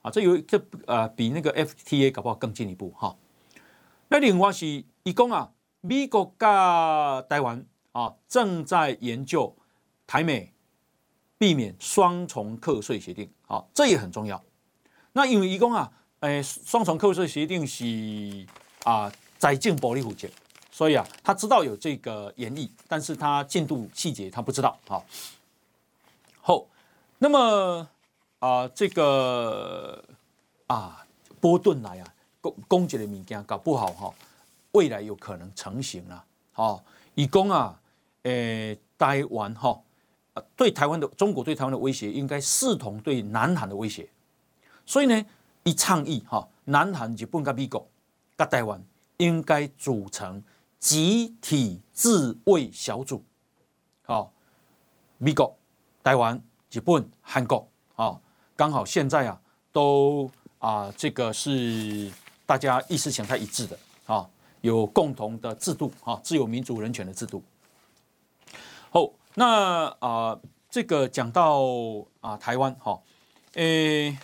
啊，这有这呃，比那个 FTA 搞不好更进一步哈。那另外是，一共啊，美国跟台湾啊正在研究台美避免双重课税协定，啊，这也很重要。那因为一共啊，诶，双重课税协定是啊，财政部负责，所以啊，他知道有这个研议，但是他进度细节他不知道。好，后那么。啊，这个啊，波顿来啊，攻攻击的物件搞不好哈，未来有可能成型了。好，以攻啊，诶，台湾哈，对台湾的中国对台湾的威胁，应该视同对南韩的威胁。所以呢，一倡议哈，南韩、日本跟美国跟台湾应该组成集体自卫小组。好，美国、台湾、日本、韩国，啊。刚好现在啊，都啊，这个是大家意识形态一致的啊，有共同的制度啊，自由民主人权的制度。好，那啊，这个讲到啊，台湾哈，诶，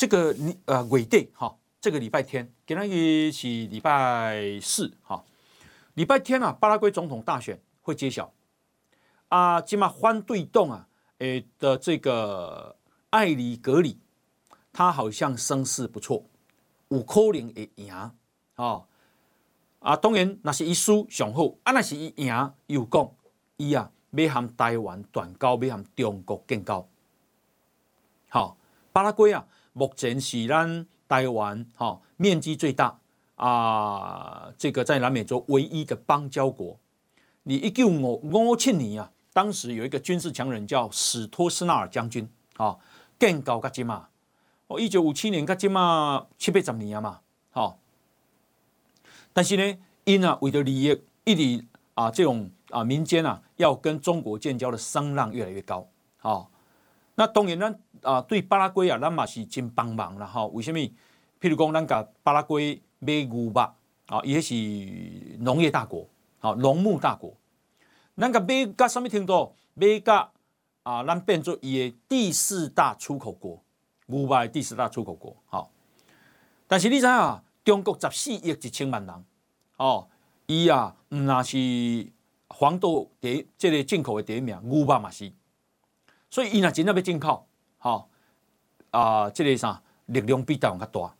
这个你呃，尾定哈，这个礼拜天，今天是礼拜四哈，礼拜天啊，巴拉圭总统大选会揭晓啊，起码反对动啊，诶的这个。艾里格里，他好像声势不错，有可能会赢哦。啊，当然那是一输上好，啊那是一赢又讲伊啊要含台湾断交，要含中国建交。好，巴拉圭啊，目前是咱台湾哈面积最大啊，这个在南美洲唯一的邦交国。你一九五五七年啊，当时有一个军事强人叫史托斯纳尔将军啊。建交至今嘛，哦，一九五七年至今嘛，七八十年啊嘛，好。但是呢，因啊为了利益，一直啊这种啊民间啊要跟中国建交的声浪越来越高，好。那当然呢，啊对巴拉圭啊，咱嘛是真帮忙啦，吼。为什么？譬如讲，咱甲巴拉圭买牛肉啊，伊也是农业大国，好，农牧大国。咱甲买甲什物程度？买甲。啊，咱变做伊的第四大出口国，牛肉第四大出口国，好。但是你知影啊，中国十四亿一千万人，哦，伊啊，毋那是黄豆第即个进口的第一名，牛肉嘛是。所以伊若真正要进口，好啊，这个啥力量比台湾较大，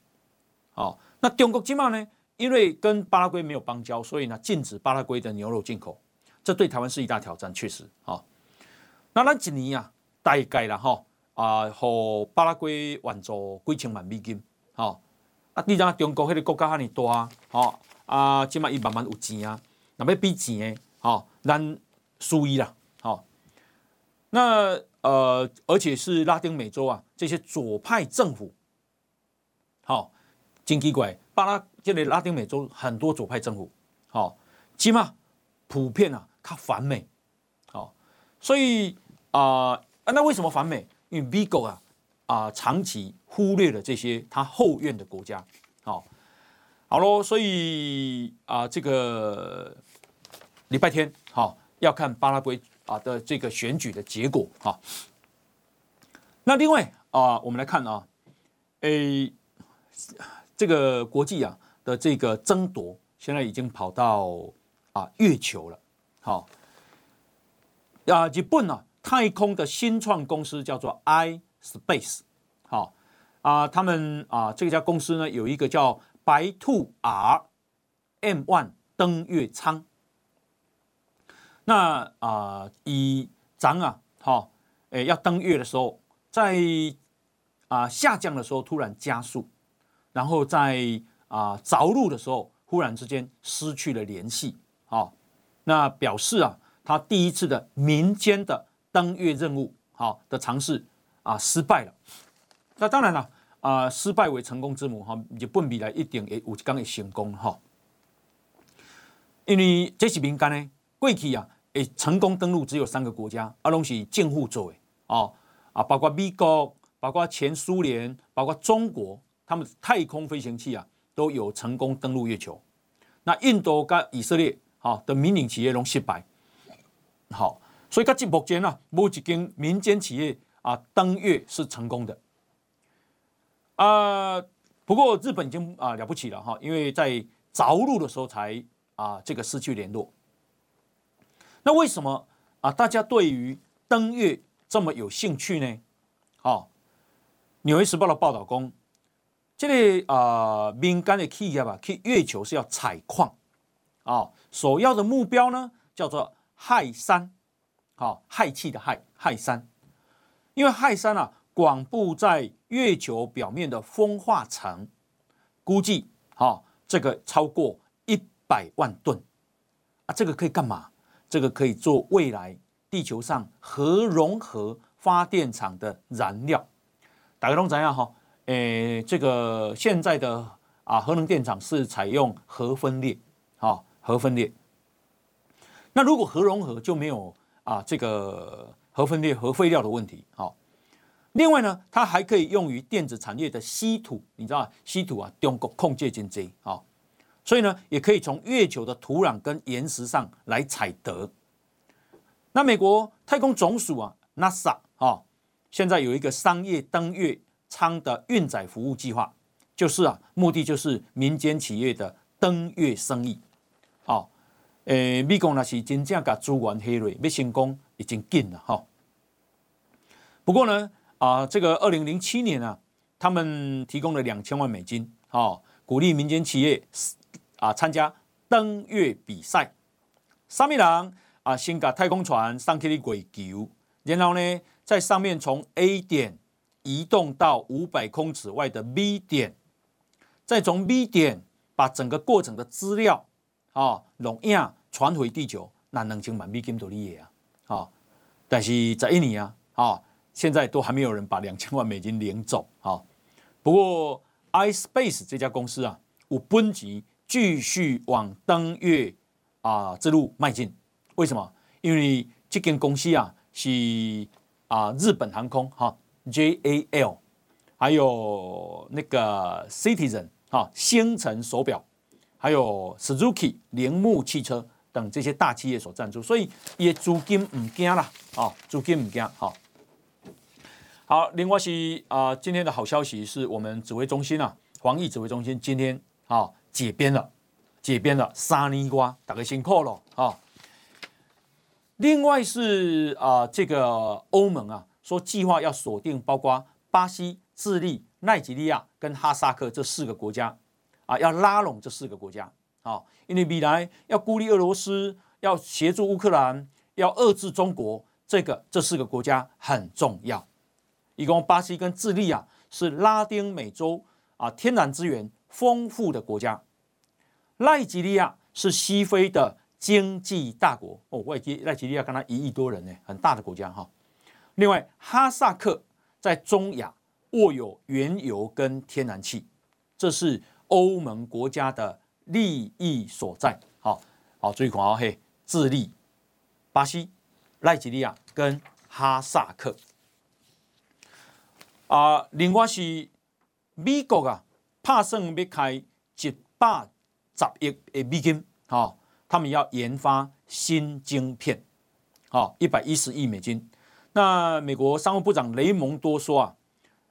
好。那中国今嘛呢？因为跟巴拉圭没有邦交，所以呢，禁止巴拉圭的牛肉进口，这对台湾是一大挑战，确实，好。那咱一年啊，大概啦吼啊，和巴拉圭援助几千万美金，吼啊，你知中国迄个国家遐尼大，吼啊，即马伊慢慢有钱啊，若要比钱诶，吼，咱输伊啦，好，那呃，而且是拉丁美洲啊，这些左派政府，好，真奇怪，巴拉这里拉丁美洲很多左派政府，好，起码普遍啊，它反美，好，所以啊、那为什么反美？因为 Vigo 啊啊、长期忽略了这些他后院的国家，好，好喽，所以啊、这个。礼拜天，好，要看巴拉圭啊的这个选举的结果哈。那另外啊，我们来看啊，诶，这个国际啊的这个争夺，现在已经跑到啊月球了。好，啊，日本啊太空的新创公司叫做 iSpace，好啊，他们啊这家公司呢有一个叫白兔 R，M One 登月舱。那啊、呃，以咱啊，好，诶，要登月的时候，在啊、呃、下降的时候突然加速，然后在啊、呃、着陆的时候忽然之间失去了联系，好，那表示啊，他第一次的民间的登月任务，好的尝试啊失败了。那当然了，啊、呃，失败为成功之母，哈，日本未来一定会有一天会成功，哈，因为这是民间呢。过去啊，诶，成功登陆只有三个国家，阿拢是政府做的哦，啊，包括美国，包括前苏联，包括中国，他们太空飞行器啊都有成功登陆月球。那印度跟以色列，哈的民营企业拢失败。好，所以到目前啊，没一间民间企业啊登月是成功的。啊，不过日本已经啊了不起了哈，因为在着陆的时候才啊这个失去联络。那为什么啊？大家对于登月这么有兴趣呢？好，《纽约时报》的报道说，这个啊民间的企业吧，去月球是要采矿啊，首要的目标呢叫做氦三，好，氦气的氦，氦三，因为氦三啊广布在月球表面的风化层，估计好这个超过一百万吨啊，这个可以干嘛？这个可以做未来地球上核融合发电厂的燃料。大家都知道哈，诶，这个现在的啊核能电厂是采用核分裂，哈，核分裂。那如果核融合就没有啊这个核分裂核废料的问题，好。另外呢，它还可以用于电子产业的稀土，你知道稀土啊，中国控制经济，好。所以呢，也可以从月球的土壤跟岩石上来采得。那美国太空总署啊，NASA 啊，现在有一个商业登月舱的运载服务计划，就是啊，目的就是民间企业的登月生意。好，诶，美国那是真正把资源黑了，要成功已经近了哈。不过呢，啊，这个二零零七年啊，他们提供了两千万美金，啊，鼓励民间企业。啊，参加登月比赛，三米郎啊，先把太空船上去的月球，然后呢，在上面从 A 点移动到五百公尺外的 B 点，再从 B 点把整个过程的资料啊录影传回地球，那两千万美金都厉害啊！啊，但是这一年啊，啊，现在都还没有人把两千万美金领走啊。不过 iSpace 这家公司啊，有本钱。继续往登月啊之路迈进，为什么？因为这间公司啊是啊日本航空哈 JAL，还有那个 Citizen 哈星辰手表，还有 Suzuki 铃木汽车等这些大企业所赞助，所以也资金唔惊啦啊，资金唔惊哈。好，另外是啊今天的好消息是我们指挥中心啊防疫指挥中心今天啊。解编了，解编了，沙尼瓜，大家辛苦了啊！另外是啊，这个欧盟啊，说计划要锁定包括巴西、智利、奈及利亚跟哈萨克这四个国家啊，要拉拢这四个国家啊，因为未来要孤立俄罗斯，要协助乌克兰，要遏制中国，这个这四个国家很重要。一共巴西跟智利啊，是拉丁美洲啊天然资源丰富的国家，奈及利亚是西非的经济大国哦，外基奈及利亚跟他一亿多人呢，很大的国家哈。另外，哈萨克在中亚握有原油跟天然气，这是欧盟国家的利益所在。好，好，注意看哦，嘿，智利、巴西、奈及利亚跟哈萨克啊，另外是美国啊，打算要开一百十亿的美金，哈。他们要研发新晶片，好，一百一十亿美金。那美国商务部长雷蒙多说啊，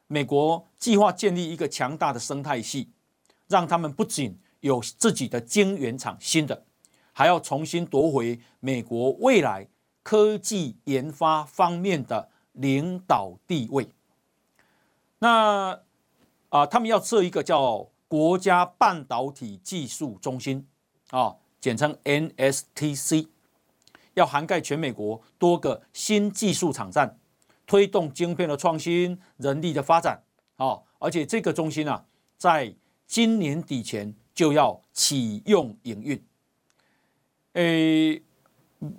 美国计划建立一个强大的生态系，让他们不仅有自己的晶圆厂新的，还要重新夺回美国未来科技研发方面的领导地位。那啊，他们要设一个叫国家半导体技术中心啊。简称 NSTC，要涵盖全美国多个新技术场站，推动晶片的创新、人力的发展。哦，而且这个中心啊，在今年底前就要启用营运。诶，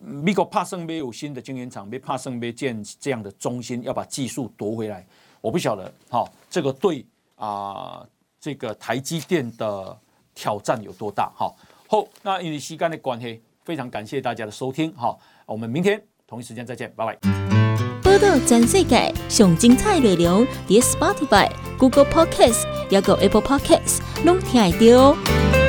美国怕剩没有新的晶圆厂，没怕剩没建这样的中心，要把技术夺回来。我不晓得，好、这个对啊、呃，这个台积电的挑战有多大？哈、好，那因为时间的关系，非常感谢大家的收听，哈，我们明天同一时间再见，拜拜。波道全世界上精彩内容，点 Spotify、Google Podcasts，还有 Apple Podcasts，拢听得到。